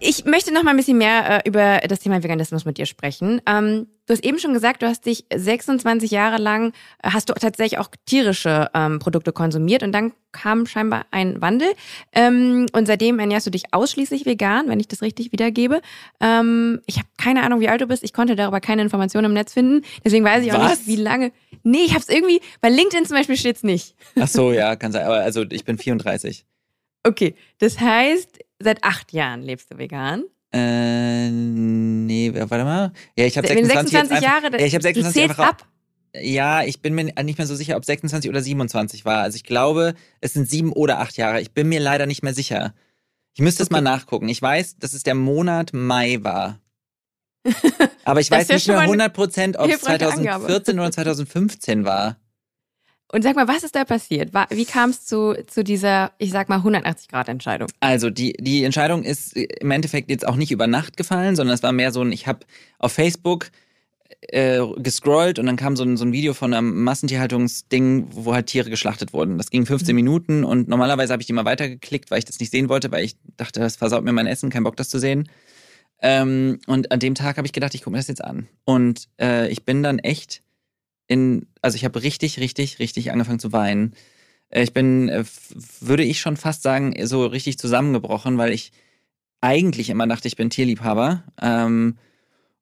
Ich möchte noch mal ein bisschen mehr äh, über das Thema Veganismus mit dir sprechen. Ähm, du hast eben schon gesagt, du hast dich 26 Jahre lang, äh, hast du tatsächlich auch tierische ähm, Produkte konsumiert und dann kam scheinbar ein Wandel. Ähm, und seitdem ernährst du dich ausschließlich vegan, wenn ich das richtig wiedergebe. Ähm, ich habe keine Ahnung, wie alt du bist. Ich konnte darüber keine Informationen im Netz finden. Deswegen weiß ich auch Was? nicht, wie lange. Nee, ich habe es irgendwie, bei LinkedIn zum Beispiel steht es nicht. Ach so, ja, kann sein. Aber also ich bin 34. Okay, das heißt, seit acht Jahren lebst du vegan. Äh, nee, warte mal. Ja, ich habe 26, 26 Jahre, einfach, ja, ich habe 26 du einfach ab. Ja, ich bin mir nicht mehr so sicher, ob 26 oder 27 war. Also ich glaube, es sind sieben oder acht Jahre. Ich bin mir leider nicht mehr sicher. Ich müsste es mal nachgucken. Ich weiß, dass es der Monat Mai war. *laughs* Aber ich weiß nicht mehr 100 Prozent, ob es 2014 Angabe. oder 2015 war. Und sag mal, was ist da passiert? Wie kam es zu, zu dieser, ich sag mal, 180-Grad-Entscheidung? Also die, die Entscheidung ist im Endeffekt jetzt auch nicht über Nacht gefallen, sondern es war mehr so ein, ich habe auf Facebook äh, gescrollt und dann kam so ein, so ein Video von einem Massentierhaltungsding, wo halt Tiere geschlachtet wurden. Das ging 15 mhm. Minuten und normalerweise habe ich die mal weitergeklickt, weil ich das nicht sehen wollte, weil ich dachte, das versaut mir mein Essen, kein Bock das zu sehen. Ähm, und an dem Tag habe ich gedacht, ich gucke mir das jetzt an. Und äh, ich bin dann echt in, also ich habe richtig, richtig, richtig angefangen zu weinen. Äh, ich bin, äh, würde ich schon fast sagen, so richtig zusammengebrochen, weil ich eigentlich immer dachte, ich bin Tierliebhaber. Ähm,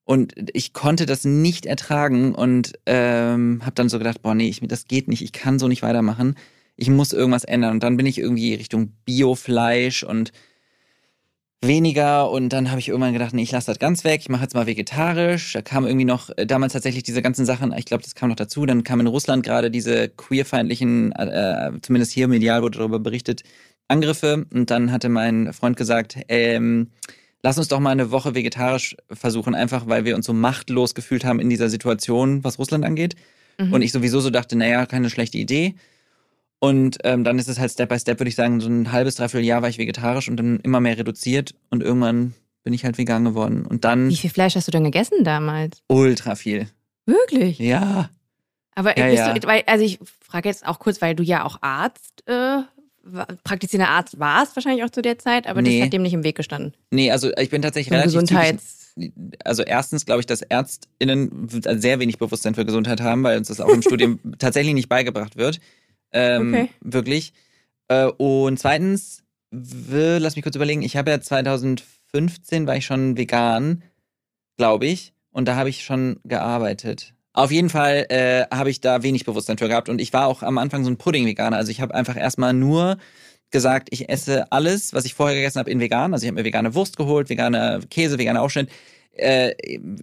und ich konnte das nicht ertragen und ähm, habe dann so gedacht, boah, nee, ich, das geht nicht, ich kann so nicht weitermachen. Ich muss irgendwas ändern. Und dann bin ich irgendwie Richtung Biofleisch und weniger und dann habe ich irgendwann gedacht, nee, ich lasse das ganz weg, ich mache jetzt mal vegetarisch. Da kam irgendwie noch äh, damals tatsächlich diese ganzen Sachen, ich glaube, das kam noch dazu, dann kam in Russland gerade diese queerfeindlichen, äh, zumindest hier medial wurde darüber berichtet, Angriffe und dann hatte mein Freund gesagt, ähm, lass uns doch mal eine Woche vegetarisch versuchen, einfach weil wir uns so machtlos gefühlt haben in dieser Situation, was Russland angeht. Mhm. Und ich sowieso so dachte, naja, keine schlechte Idee. Und ähm, dann ist es halt Step by Step, würde ich sagen, so ein halbes, dreiviertel Jahr war ich vegetarisch und dann immer mehr reduziert und irgendwann bin ich halt vegan geworden. Und dann. Wie viel Fleisch hast du denn gegessen damals? Ultra viel. Wirklich? Ja. Aber ja, bist ja. du, weil, also ich frage jetzt auch kurz, weil du ja auch Arzt, äh, praktizierender Arzt warst, wahrscheinlich auch zu der Zeit, aber nee. das hat dem nicht im Weg gestanden. Nee, also ich bin tatsächlich relativ. Gesundheits also erstens glaube ich, dass ÄrztInnen sehr wenig Bewusstsein für Gesundheit haben, weil uns das auch im *laughs* Studium tatsächlich nicht beigebracht wird. Ähm, okay. Wirklich. Äh, und zweitens, lass mich kurz überlegen, ich habe ja 2015 war ich schon vegan, glaube ich. Und da habe ich schon gearbeitet. Auf jeden Fall äh, habe ich da wenig Bewusstsein für gehabt. Und ich war auch am Anfang so ein Pudding-Veganer. Also ich habe einfach erstmal nur gesagt, ich esse alles, was ich vorher gegessen habe, in vegan. Also ich habe mir vegane Wurst geholt, vegane Käse, vegane Aufschnitt. Äh,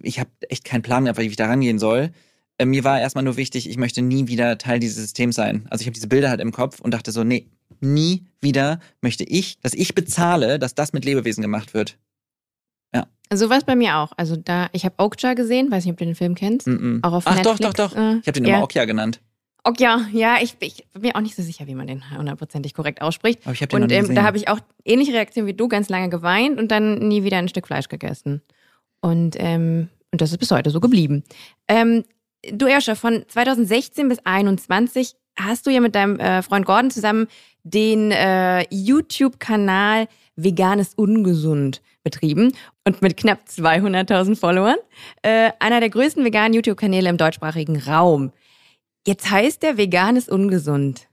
ich habe echt keinen Plan mehr, wie ich da rangehen soll. Äh, mir war erstmal nur wichtig, ich möchte nie wieder Teil dieses Systems sein. Also ich habe diese Bilder halt im Kopf und dachte so, nee, nie wieder möchte ich, dass ich bezahle, dass das mit Lebewesen gemacht wird. Ja. So war es bei mir auch. Also da, ich habe Okja gesehen, weiß nicht, ob du den Film kennst. Mm -mm. Auch auf Ach Netflix. doch, doch, doch. Äh, ich habe den ja. immer Okja genannt. Okja, ja, ich, ich, bin mir auch nicht so sicher, wie man den hundertprozentig korrekt ausspricht. Aber ich hab den und ähm, da habe ich auch ähnliche Reaktionen wie du, ganz lange geweint und dann nie wieder ein Stück Fleisch gegessen. Und, ähm, und das ist bis heute so geblieben. Ähm, du Ersche, von 2016 bis 2021 hast du ja mit deinem äh, Freund Gordon zusammen den äh, YouTube-Kanal Veganes Ungesund betrieben und mit knapp 200.000 Followern. Äh, einer der größten veganen YouTube-Kanäle im deutschsprachigen Raum. Jetzt heißt der Veganes Ungesund.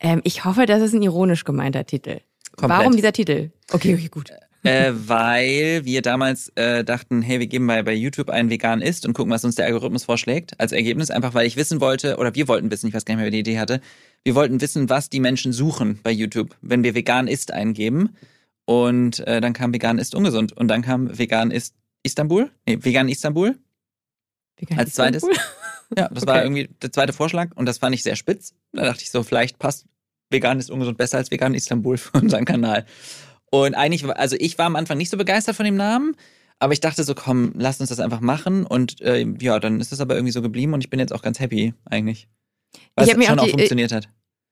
Ähm, ich hoffe, das ist ein ironisch gemeinter Titel. Komplett. Warum dieser Titel? Okay, okay, gut äh, weil wir damals äh, dachten, hey, wir geben bei, bei YouTube einen vegan ist und gucken, was uns der Algorithmus vorschlägt als Ergebnis. Einfach weil ich wissen wollte, oder wir wollten wissen, ich weiß gar nicht mehr, wer die Idee hatte, wir wollten wissen, was die Menschen suchen bei YouTube, wenn wir vegan ist eingeben. Und äh, dann kam vegan ist ungesund. Und dann kam vegan ist Istanbul. Nee, vegan Istanbul. Vegan als zweites. Istanbul? Ja, das okay. war irgendwie der zweite Vorschlag und das fand ich sehr spitz. Da dachte ich so, vielleicht passt vegan ist ungesund besser als vegan Istanbul *laughs* für unseren Kanal. Und eigentlich, also ich war am Anfang nicht so begeistert von dem Namen, aber ich dachte so, komm, lass uns das einfach machen. Und äh, ja, dann ist das aber irgendwie so geblieben und ich bin jetzt auch ganz happy eigentlich. Weil ich es schon auch, die, auch funktioniert hat.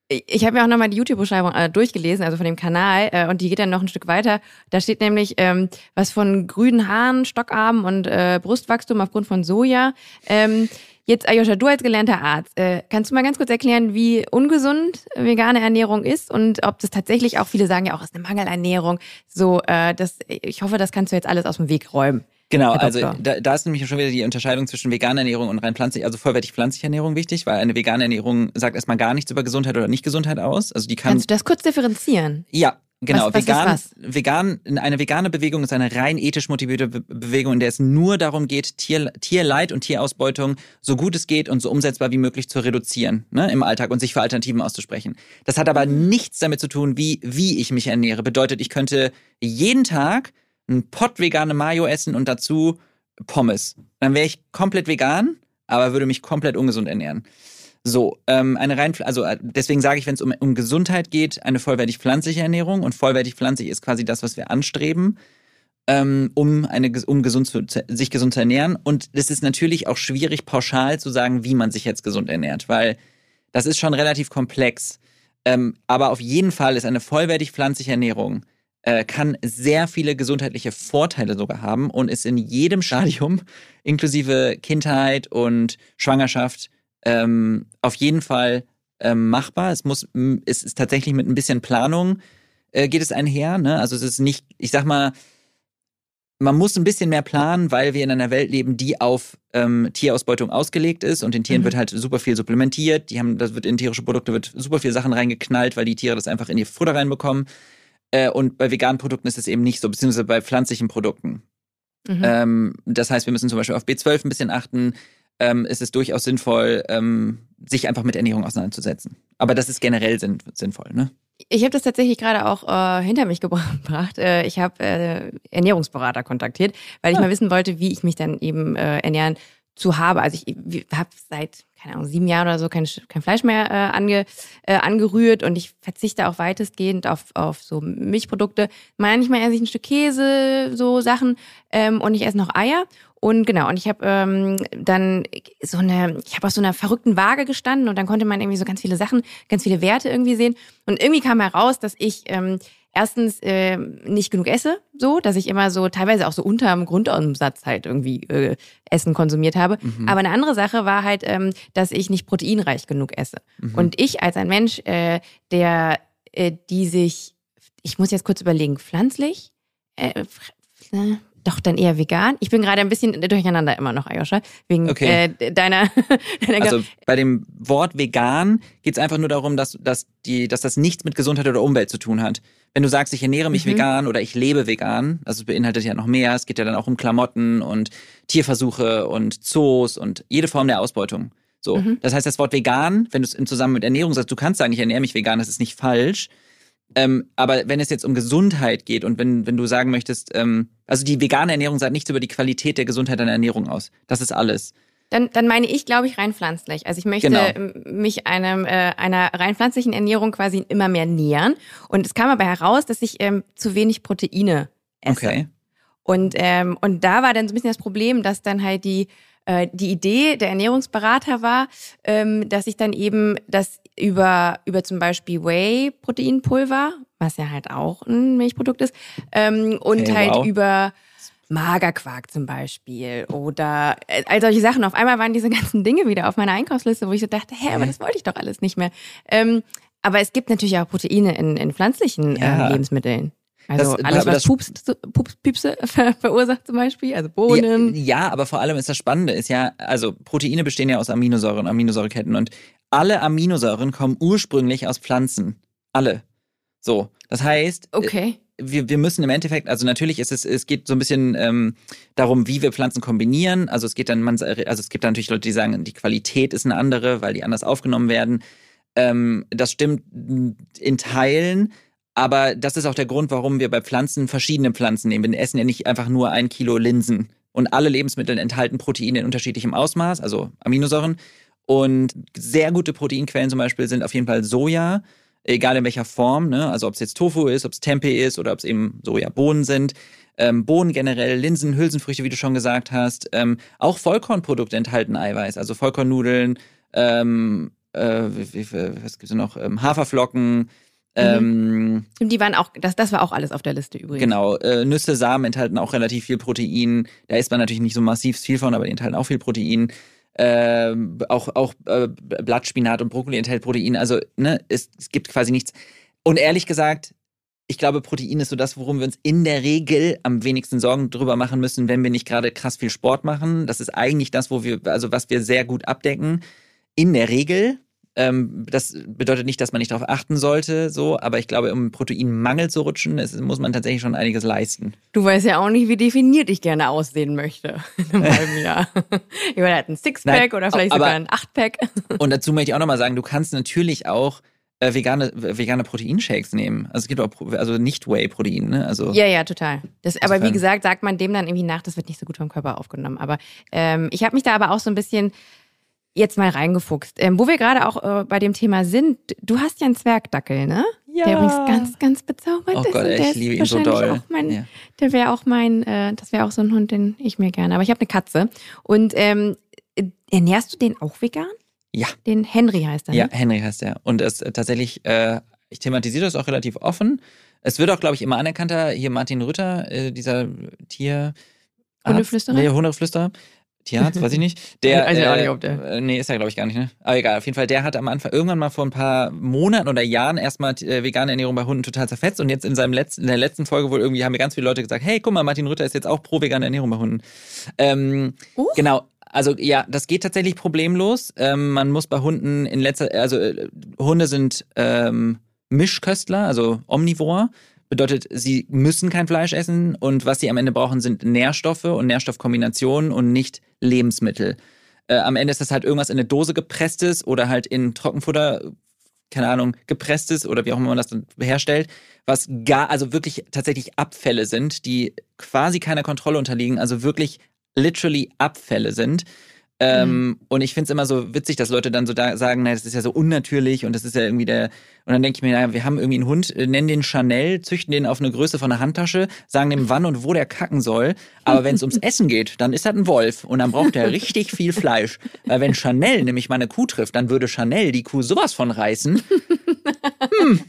Ich habe mir auch nochmal die YouTube-Beschreibung äh, durchgelesen, also von dem Kanal, äh, und die geht dann noch ein Stück weiter. Da steht nämlich ähm, was von grünen Haaren, Stockarmen und äh, Brustwachstum aufgrund von Soja. Ähm, Jetzt, Ayosha, du als gelernter Arzt, äh, kannst du mal ganz kurz erklären, wie ungesund vegane Ernährung ist und ob das tatsächlich auch, viele sagen ja auch, es ist eine Mangelernährung. So, äh, das, ich hoffe, das kannst du jetzt alles aus dem Weg räumen. Genau, also da, da ist nämlich schon wieder die Unterscheidung zwischen veganer Ernährung und rein pflanzlich, also vollwertig pflanzliche Ernährung wichtig, weil eine vegane Ernährung sagt erstmal gar nichts über Gesundheit oder nicht Gesundheit aus. Also die kann, Kannst du das kurz differenzieren? Ja, Genau, was, was vegan, vegan, eine vegane Bewegung ist eine rein ethisch motivierte Be Bewegung, in der es nur darum geht, Tier, Tierleid und Tierausbeutung so gut es geht und so umsetzbar wie möglich zu reduzieren ne, im Alltag und sich für Alternativen auszusprechen. Das hat aber mhm. nichts damit zu tun, wie, wie ich mich ernähre. Bedeutet, ich könnte jeden Tag einen Pott vegane Mayo essen und dazu Pommes. Dann wäre ich komplett vegan, aber würde mich komplett ungesund ernähren. So, ähm, eine rein, also äh, deswegen sage ich, wenn es um, um Gesundheit geht, eine vollwertig pflanzliche Ernährung und vollwertig pflanzlich ist quasi das, was wir anstreben, ähm, um eine, um gesund zu, sich gesund zu ernähren. Und es ist natürlich auch schwierig, pauschal zu sagen, wie man sich jetzt gesund ernährt, weil Das ist schon relativ komplex. Ähm, aber auf jeden Fall ist eine vollwertig pflanzliche Ernährung äh, kann sehr viele gesundheitliche Vorteile sogar haben und ist in jedem Stadium, *laughs* inklusive Kindheit und Schwangerschaft, ähm, auf jeden Fall ähm, machbar. Es muss, es ist tatsächlich mit ein bisschen Planung äh, geht es einher. Ne? Also es ist nicht, ich sag mal, man muss ein bisschen mehr planen, weil wir in einer Welt leben, die auf ähm, Tierausbeutung ausgelegt ist und den Tieren mhm. wird halt super viel supplementiert. Die haben, das wird in tierische Produkte wird super viel Sachen reingeknallt, weil die Tiere das einfach in ihr Futter reinbekommen. Äh, und bei veganen Produkten ist es eben nicht so, beziehungsweise bei pflanzlichen Produkten. Mhm. Ähm, das heißt, wir müssen zum Beispiel auf B12 ein bisschen achten. Ähm, ist es durchaus sinnvoll, ähm, sich einfach mit Ernährung auseinanderzusetzen. Aber das ist generell sinn sinnvoll, ne? Ich habe das tatsächlich gerade auch äh, hinter mich *laughs* gebracht. Äh, ich habe äh, Ernährungsberater kontaktiert, weil ich ja. Ah. mal wissen wollte, wie ich mich dann eben äh, ernähren zu habe. Also ich habe seit, keine Ahnung, sieben Jahren oder so kein, kein Fleisch mehr äh, ange, äh, angerührt und ich verzichte auch weitestgehend auf, auf so Milchprodukte. Manchmal esse ich ein Stück Käse, so Sachen ähm, und ich esse noch Eier. Und genau, und ich habe ähm, dann so eine, ich habe auf so einer verrückten Waage gestanden und dann konnte man irgendwie so ganz viele Sachen, ganz viele Werte irgendwie sehen. Und irgendwie kam heraus, dass ich ähm, erstens äh, nicht genug esse, so, dass ich immer so teilweise auch so unter dem Grundumsatz halt irgendwie äh, Essen konsumiert habe. Mhm. Aber eine andere Sache war halt, ähm, dass ich nicht proteinreich genug esse. Mhm. Und ich als ein Mensch, äh, der äh, die sich, ich muss jetzt kurz überlegen, pflanzlich, äh, doch dann eher vegan. Ich bin gerade ein bisschen durcheinander immer noch, Ayosha, wegen okay. äh, deiner, *laughs* deiner. Also bei dem Wort vegan geht es einfach nur darum, dass, dass, die, dass das nichts mit Gesundheit oder Umwelt zu tun hat. Wenn du sagst, ich ernähre mich mhm. vegan oder ich lebe vegan, also es beinhaltet ja noch mehr, es geht ja dann auch um Klamotten und Tierversuche und Zoos und jede Form der Ausbeutung. So. Mhm. Das heißt, das Wort vegan, wenn du es im Zusammen mit Ernährung sagst, du kannst sagen, ich ernähre mich vegan, das ist nicht falsch. Ähm, aber wenn es jetzt um Gesundheit geht und wenn, wenn du sagen möchtest, ähm, also die vegane Ernährung sagt nichts über die Qualität der Gesundheit deiner Ernährung aus. Das ist alles. Dann, dann meine ich, glaube ich, rein pflanzlich. Also ich möchte genau. mich einem, äh, einer rein pflanzlichen Ernährung quasi immer mehr nähern. Und es kam aber heraus, dass ich ähm, zu wenig Proteine esse. Okay. Und, ähm, und da war dann so ein bisschen das Problem, dass dann halt die, äh, die Idee der Ernährungsberater war, ähm, dass ich dann eben das über, über zum Beispiel Whey-Proteinpulver, was ja halt auch ein Milchprodukt ist, ähm, und okay, halt wow. über Magerquark zum Beispiel oder äh, all solche Sachen. Auf einmal waren diese ganzen Dinge wieder auf meiner Einkaufsliste, wo ich so dachte, hä, aber das wollte ich doch alles nicht mehr. Ähm, aber es gibt natürlich auch Proteine in, in pflanzlichen äh, Lebensmitteln. Also das, alles, was Pups, Pups, Pupse *laughs* verursacht zum Beispiel, also Bohnen. Ja, ja, aber vor allem ist das Spannende, ist ja, also Proteine bestehen ja aus Aminosäuren und Aminosäureketten und alle Aminosäuren kommen ursprünglich aus Pflanzen. Alle. So. Das heißt, äh, okay. wir, wir müssen im Endeffekt, also natürlich ist es, es geht so ein bisschen ähm, darum, wie wir Pflanzen kombinieren. Also es geht dann, man, also es gibt dann natürlich Leute, die sagen, die Qualität ist eine andere, weil die anders aufgenommen werden. Ähm, das stimmt in Teilen, aber das ist auch der Grund, warum wir bei Pflanzen verschiedene Pflanzen nehmen. Wir essen ja nicht einfach nur ein Kilo Linsen. Und alle Lebensmittel enthalten Proteine in unterschiedlichem Ausmaß, also Aminosäuren. Und sehr gute Proteinquellen zum Beispiel sind auf jeden Fall Soja, egal in welcher Form, ne? also ob es jetzt Tofu ist, ob es Tempeh ist oder ob es eben Sojabohnen sind. Ähm, Bohnen generell, Linsen, Hülsenfrüchte, wie du schon gesagt hast. Ähm, auch Vollkornprodukte enthalten Eiweiß, also Vollkornnudeln, ähm, äh, was gibt's noch? Ähm, Haferflocken, Mhm. Ähm, die waren auch, das, das war auch alles auf der Liste übrigens. Genau, äh, Nüsse, Samen enthalten auch relativ viel Protein. Da isst man natürlich nicht so massiv viel von, aber die enthalten auch viel Protein. Äh, auch auch äh, Blattspinat und Brokkoli enthält Protein. Also ne, es, es gibt quasi nichts. Und ehrlich gesagt, ich glaube, Protein ist so das, worum wir uns in der Regel am wenigsten Sorgen drüber machen müssen, wenn wir nicht gerade krass viel Sport machen. Das ist eigentlich das, wo wir, also was wir sehr gut abdecken. In der Regel, ähm, das bedeutet nicht, dass man nicht darauf achten sollte, so, aber ich glaube, um Proteinmangel zu rutschen, ist, muss man tatsächlich schon einiges leisten. Du weißt ja auch nicht, wie definiert ich gerne aussehen möchte *laughs* in einem halben Jahr. Ich meine, halt ein Sixpack Nein, oder vielleicht aber, sogar ein Achtpack. *laughs* Und dazu möchte ich auch nochmal sagen, du kannst natürlich auch äh, vegane, vegane Proteinshakes nehmen. Also es gibt auch also nicht Whey-Protein, ne? Also ja, ja, total. Das, aber wie gesagt, sagt man dem dann irgendwie nach, das wird nicht so gut vom Körper aufgenommen. Aber ähm, ich habe mich da aber auch so ein bisschen jetzt mal reingefuchst. Ähm, wo wir gerade auch äh, bei dem Thema sind, du hast ja einen Zwergdackel, ne? Ja. Der übrigens ganz, ganz bezaubert oh ist. Gott, ich liebe ihn so doll. Mein, ja. Der wäre auch mein, äh, das wäre auch so ein Hund, den ich mir gerne. Aber ich habe eine Katze. Und ähm, ernährst du den auch vegan? Ja. Den Henry heißt er. Ja, Ne? Henry heißt er. Und es äh, tatsächlich, äh, ich thematisiere das auch relativ offen. Es wird auch, glaube ich, immer anerkannter. Hier Martin Rütter, äh, dieser Tier. Hundeflüsterer? Nee, Hundeflüsterer. Tierarzt, weiß ich nicht. *laughs* Der, Weiß ich auch äh, nicht, ob der- äh, Nee, ist er, glaube ich, gar nicht, ne? Aber egal, auf jeden Fall, der hat am Anfang irgendwann mal vor ein paar Monaten oder Jahren erstmal äh, vegane Ernährung bei Hunden total zerfetzt und jetzt in seinem letzten, in der letzten Folge wohl irgendwie haben mir ganz viele Leute gesagt, hey, guck mal, Martin Rütter ist jetzt auch pro vegane Ernährung bei Hunden. Ähm, Uh. Genau. Also ja, das geht tatsächlich problemlos. Ähm, man muss bei Hunden in letzter, also äh, Hunde sind ähm, Mischköstler, also Omnivor. Bedeutet, sie müssen kein Fleisch essen und was sie am Ende brauchen, sind Nährstoffe und Nährstoffkombinationen und nicht Lebensmittel. Äh, am Ende ist das halt irgendwas in eine Dose gepresstes oder halt in Trockenfutter, keine Ahnung, gepresstes oder wie auch immer man das dann herstellt, was gar, also wirklich tatsächlich Abfälle sind, die quasi keiner Kontrolle unterliegen, also wirklich literally Abfälle sind. Ähm, Und ich finde es immer so witzig, dass Leute dann so da sagen, na, das ist ja so unnatürlich und das ist ja irgendwie der. Und dann denke ich mir, naja, wir haben irgendwie einen Hund, äh, nennen den Chanel, züchten den auf eine Größe von einer Handtasche, sagen dem wann und wo der kacken soll. Aber wenn es ums *laughs* Essen geht, dann ist das ein Wolf und dann braucht er richtig viel Fleisch. Weil wenn Chanel nämlich mal eine Kuh trifft, dann würde Chanel die Kuh sowas von reißen. Hm.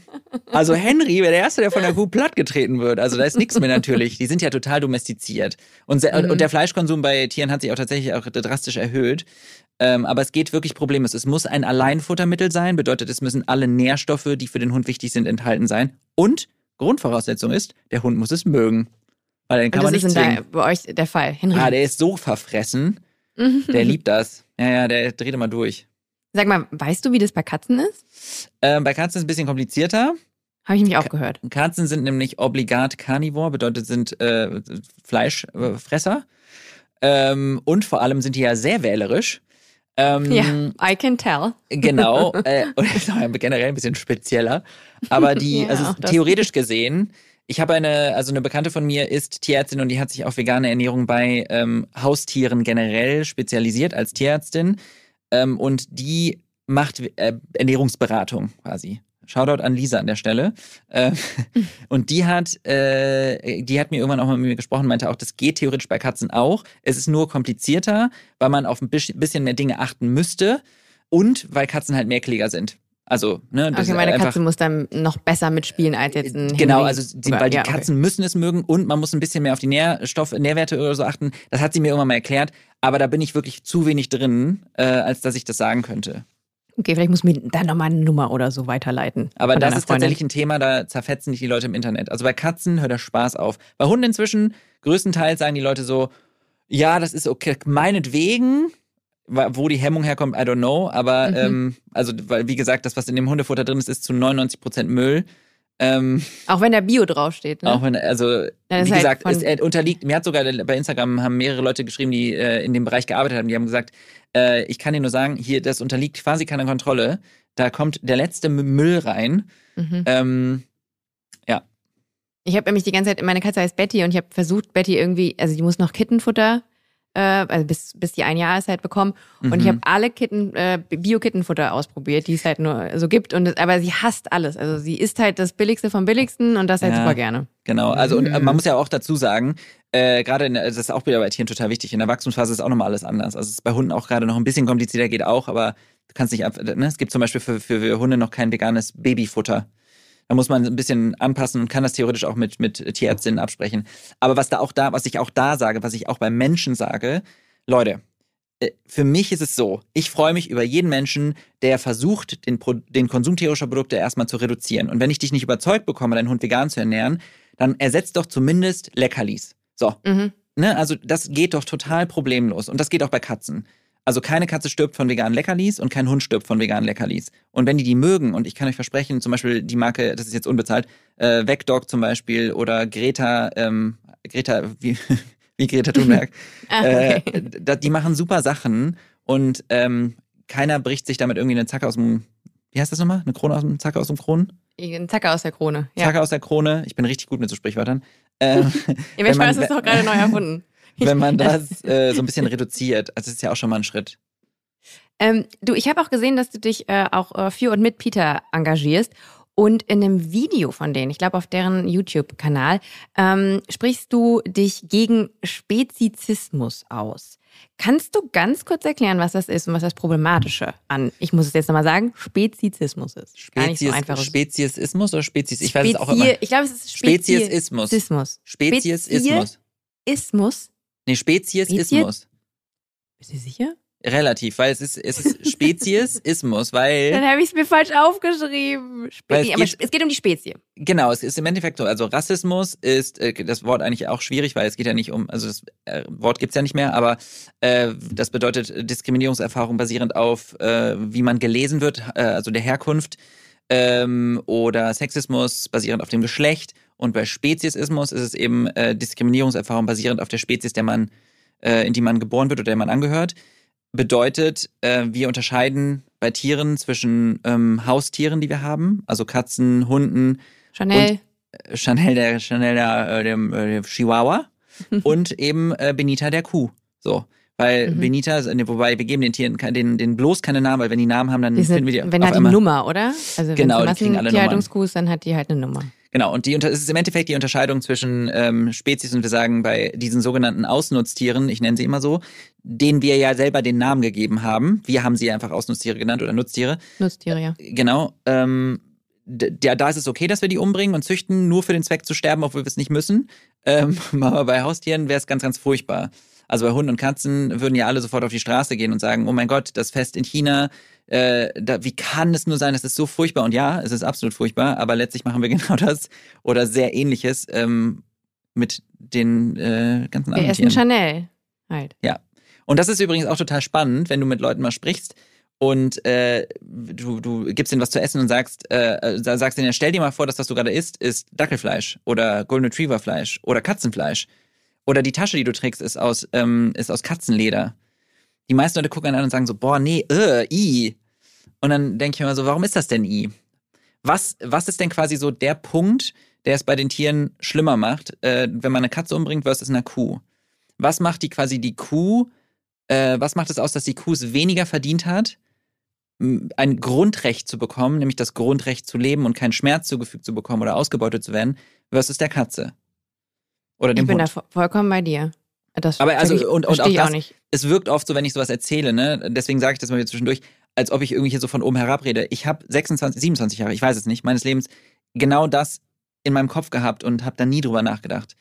Also Henry wäre der Erste, der von der Kuh plattgetreten wird. Also da ist nichts mehr natürlich. Die sind ja total domestiziert. Und, se- und der Fleischkonsum bei Tieren hat sich auch tatsächlich auch drastisch erhöht. Ähm, aber es geht wirklich problemlos. Es muss ein Alleinfuttermittel sein, bedeutet, es müssen alle Nährstoffe, die für den Hund wichtig sind, enthalten sein. Und Grundvoraussetzung ist, der Hund muss es mögen. Weil dann kann man das ist nicht in zwingen. bei euch der Fall. Henry. Ah, der ist so verfressen. Der liebt das. Ja, ja, der dreht immer durch. Sag mal, weißt du, wie das bei Katzen ist? Ähm, bei Katzen ist es ein bisschen komplizierter. Habe ich nämlich auch gehört. Katzen sind nämlich obligat Carnivore, bedeutet sind äh, Fleischfresser. Ähm, und vor allem sind die ja sehr wählerisch. Ähm, Ja, I can tell. Genau. *laughs* Äh, und ist auch generell ein bisschen spezieller. Aber die, Ja, also theoretisch gesehen, ich habe eine, also eine Bekannte von mir ist Tierärztin und die hat sich auf vegane Ernährung bei ähm, Haustieren generell spezialisiert als Tierärztin. Ähm, und die macht äh, Ernährungsberatung quasi. Shoutout an Lisa an der Stelle. Äh, *laughs* und die hat, äh, die hat mir irgendwann auch mal mit mir gesprochen, meinte auch, das geht theoretisch bei Katzen auch. Es ist nur komplizierter, weil man auf ein bisschen mehr Dinge achten müsste und weil Katzen halt mehrkläger sind. Also, ne, das Okay, meine einfach, Katze muss dann noch besser mitspielen als jetzt ein Genau, Henry. also die, weil die ja, okay. Katzen müssen es mögen und man muss ein bisschen mehr auf die Nährstoff, Nährwerte oder so achten. Das hat sie mir irgendwann mal erklärt, aber da bin ich wirklich zu wenig drin, äh, als dass ich das sagen könnte. Okay, vielleicht muss mir dann nochmal eine Nummer oder so weiterleiten. Aber das ist Freundin. tatsächlich ein Thema, da zerfetzen dich die Leute im Internet. Also bei Katzen hört der Spaß auf. Bei Hunden inzwischen, größtenteils sagen die Leute so, ja, das ist okay, meinetwegen, wo die Hemmung herkommt, I don't know, aber Mhm. ähm, also, weil, wie gesagt, das, was in dem Hundefutter drin ist, ist zu 99% Müll. Ähm, Auch wenn da Bio draufsteht, ne? Auch wenn, also, wie halt gesagt, von- es unterliegt, mir hat sogar bei Instagram haben mehrere Leute geschrieben, die äh, in dem Bereich gearbeitet haben, die haben gesagt, äh, ich kann dir nur sagen, hier, das unterliegt quasi keiner Kontrolle. Da kommt der letzte Müll rein. Mhm. Ähm, Ich habe nämlich die ganze Zeit, meine Katze heißt Betty und ich habe versucht, Betty irgendwie, also die muss noch Kittenfutter, äh, also bis, bis die ein Jahr ist halt bekommen. Und ich Mhm. habe alle Kitten, äh, Bio-Kittenfutter ausprobiert, die es halt nur so gibt. Und das, aber sie hasst alles. Also sie isst halt das Billigste vom Billigsten und das halt Ja. super gerne. Genau, also und äh, Mhm. man muss ja auch dazu sagen, äh, gerade in der- das ist auch wieder bei Tieren total wichtig. In der Wachstumsphase ist auch nochmal alles anders. Also es ist bei Hunden auch gerade noch ein bisschen komplizierter, geht auch, aber du kannst nicht ab. Ne? Es gibt zum Beispiel für, für Hunde noch kein veganes Babyfutter. Da muss man ein bisschen anpassen und kann das theoretisch auch mit, mit Tierärztinnen absprechen. Aber was da auch da, was ich auch da sage, was ich auch bei Menschen sage, Leute, äh, für mich ist es so, ich freue mich über jeden Menschen, der versucht, den, Pro den Konsum tierischer Produkte erstmal zu reduzieren. Und wenn ich dich nicht überzeugt bekomme, deinen Hund vegan zu ernähren, dann ersetzt doch zumindest Leckerlis. So, Mhm. ne, also das geht doch total problemlos. Und das geht auch bei Katzen. Also keine Katze stirbt von veganen Leckerlis und kein Hund stirbt von veganen Leckerlis. Und wenn die die mögen, und ich kann euch versprechen, zum Beispiel die Marke, das ist jetzt unbezahlt, äh, Vecdog zum Beispiel oder Greta, ähm, Greta, wie, *laughs* wie Greta Thunberg, *laughs* Ah, okay. äh, da, die machen super Sachen und ähm, keiner bricht sich damit irgendwie eine Zacke aus dem, wie heißt das nochmal? Eine Krone aus dem, Zacke aus dem Kronen? Ein Zacker aus der Krone. Ja, Zacke aus der Krone. Ich bin richtig gut mit so Sprichwörtern. Ähm, *laughs* ja Mensch, man- das ist doch gerade neu erfunden. Wenn man *laughs* das äh, so ein bisschen reduziert. Also das ist ja auch schon mal ein Schritt. Ähm, du, ich habe auch gesehen, dass du dich äh, auch äh, für und mit Peter engagierst. Und in einem Video von denen, ich glaube auf deren YouTube-Kanal, ähm, sprichst du dich gegen Spezizismus aus. Kannst du ganz kurz erklären, was das ist und was das Problematische an, ich muss es jetzt nochmal sagen, Spezizismus ist? Gar nicht so Spezies. Speziesismus oder Spezies? Ich weiß es auch immer. Spezie- Ich glaube, es ist Speziesismus. Speziesismus. Speziesismus. Ismus. Nee, Speziesismus. Bist du sicher? Relativ, weil es ist, es ist *laughs* Speziesismus, Dann weil, habe ich es mir falsch aufgeschrieben. Spe es aber geht- es geht um die Spezie. genau, es ist im Endeffekt so, also Rassismus ist äh, das Wort eigentlich auch schwierig, weil es geht ja nicht um, also das äh, Wort gibt's ja nicht mehr, aber äh, das bedeutet Diskriminierungserfahrung basierend auf, äh, wie man gelesen wird, äh, also der Herkunft, ähm, oder Sexismus basierend auf dem Geschlecht. Und bei Speziesismus ist es eben äh, Diskriminierungserfahrung basierend auf der Spezies, der man, äh, in die man geboren wird oder der man angehört. Bedeutet, äh, wir unterscheiden bei Tieren zwischen ähm, Haustieren, die wir haben, also Katzen, Hunden, Chanel. äh, Chanel der Chanel der, äh, dem, äh, der Chihuahua *laughs* und eben Benita der Kuh. So. Weil Mhm. Benita, wobei wir geben den Tieren den, den bloß keine Namen, weil wenn die Namen haben, dann Die sind, finden wir die wenn auf hat die einmal. Nummer, oder? Also Genau, wenn die es eine Tierhaltungskuh ist, dann hat die halt eine Nummer. Genau, und die unter, es ist im Endeffekt die Unterscheidung zwischen ähm, Spezies und wir sagen bei diesen sogenannten Ausnutztieren, ich nenne sie immer so, denen wir ja selber den Namen gegeben haben. Wir haben sie einfach Ausnutztiere genannt oder Nutztiere. Nutztiere, ja. Genau. Ähm, d- ja, da ist es okay, dass wir die umbringen und züchten, nur für den Zweck zu sterben, obwohl wir es nicht müssen. Ähm, *laughs* aber bei Haustieren wäre es ganz, ganz furchtbar. Also bei Hunden und Katzen würden ja alle sofort auf die Straße gehen und sagen, oh mein Gott, das Fest in China, äh, da, wie kann es nur sein, das ist so furchtbar. Und ja, es ist absolut furchtbar, aber letztlich machen wir *laughs* genau das oder sehr ähnliches ähm, mit den äh, ganzen Wir anderen essen Tieren. Chanel. Halt. Und das ist übrigens auch total spannend, wenn du mit Leuten mal sprichst und äh, du, du gibst ihnen was zu essen und sagst, äh, äh, sagst ihnen, stell dir mal vor, dass was du gerade isst, ist Dackelfleisch oder Golden Retriever Fleisch oder Katzenfleisch. Oder die Tasche, die du trägst, ist aus, ähm, ist aus Katzenleder. Die meisten Leute gucken einen an und sagen so, boah, nee, äh, i. Und dann denke ich mir so, warum ist das denn i? Was, was ist denn quasi so der Punkt, der es bei den Tieren schlimmer macht, äh, wenn man eine Katze umbringt versus eine Kuh? Was macht die quasi die Kuh äh, was macht es aus, dass die Kuh es weniger verdient hat, ein Grundrecht zu bekommen, nämlich das Grundrecht zu leben und keinen Schmerz zugefügt zu bekommen oder ausgebeutet zu werden, versus der Katze? Oder Ich dem bin da Hund. vo- vollkommen bei dir. Das Aber also- ich, und- und auch ich auch das- nicht. Es wirkt oft so, wenn ich sowas erzähle, ne? Deswegen sage ich das mal wieder zwischendurch, als ob ich irgendwie hier so von oben herab rede. Ich habe 26, 27 Jahre, ich weiß es nicht, meines Lebens genau das in meinem Kopf gehabt und habe da nie drüber nachgedacht.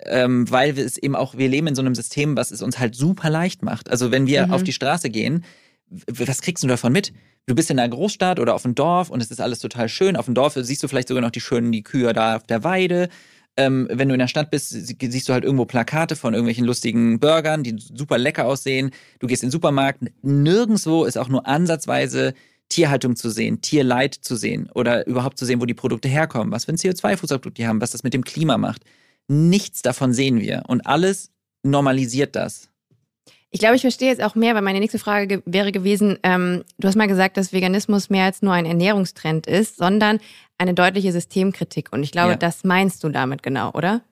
Ähm, weil wir es eben auch, wir leben in so einem System, was es uns halt super leicht macht. Also wenn wir Mhm. auf die Straße gehen, was kriegst du davon mit? Du bist in einer Großstadt oder auf dem Dorf und es ist alles total schön. Auf dem Dorf siehst du vielleicht sogar noch die schönen die Kühe da auf der Weide. Ähm, wenn du in der Stadt bist, sie- siehst du halt irgendwo Plakate von irgendwelchen lustigen Burgern, die super lecker aussehen. Du gehst in den Supermarkt. Nirgendwo ist auch nur ansatzweise Tierhaltung zu sehen, Tierleid zu sehen oder überhaupt zu sehen, wo die Produkte herkommen, was für ein CO2-Fußabdruck die haben, was das mit dem Klima macht. Nichts davon sehen wir und alles normalisiert das. Ich glaube, ich verstehe jetzt auch mehr, weil meine nächste Frage ge wäre gewesen, ähm, du hast mal gesagt, dass Veganismus mehr als nur ein Ernährungstrend ist, sondern eine deutliche Systemkritik. Und ich glaube, Ja. das meinst du damit genau, oder?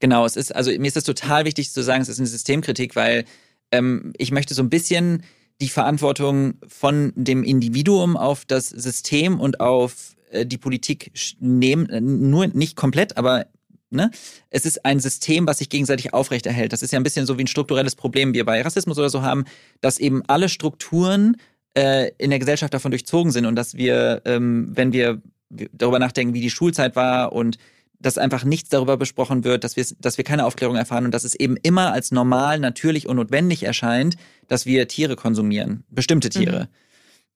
Genau, es ist, also mir ist das total wichtig zu sagen, es ist eine Systemkritik, weil ähm, ich möchte so ein bisschen die Verantwortung von dem Individuum auf das System und auf äh, die Politik nehmen, äh, nur nicht komplett, aber ne? Es ist ein System, was sich gegenseitig aufrechterhält. Das ist ja ein bisschen so wie ein strukturelles Problem, wir bei Rassismus oder so haben, dass eben alle Strukturen äh, in der Gesellschaft davon durchzogen sind und dass wir, ähm, wenn wir darüber nachdenken, wie die Schulzeit war und dass einfach nichts darüber besprochen wird, dass wir, dass wir keine Aufklärung erfahren und dass es eben immer als normal, natürlich und notwendig erscheint, dass wir Tiere konsumieren, bestimmte Tiere.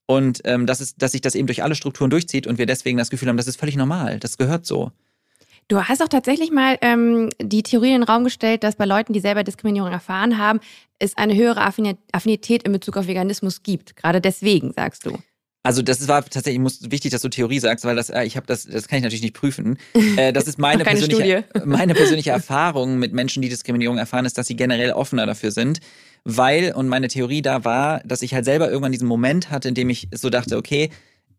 Und ähm, dass, es, dass sich das eben durch alle Strukturen durchzieht und wir deswegen das Gefühl haben, das ist völlig normal, das gehört so. Du hast auch tatsächlich mal ähm, die Theorie in den Raum gestellt, dass bei Leuten, die selber Diskriminierung erfahren haben, es eine höhere Affini- Affinität in Bezug auf Veganismus gibt. Gerade deswegen, sagst du. Also das war tatsächlich muss, wichtig, dass du Theorie sagst, weil das äh, ich habe das das kann ich natürlich nicht prüfen. *laughs* Äh, das ist meine persönliche *laughs* meine persönliche Erfahrung mit Menschen, die Diskriminierung erfahren, ist, dass sie generell offener dafür sind, weil und meine Theorie da war, dass ich halt selber irgendwann diesen Moment hatte, in dem ich so dachte, okay,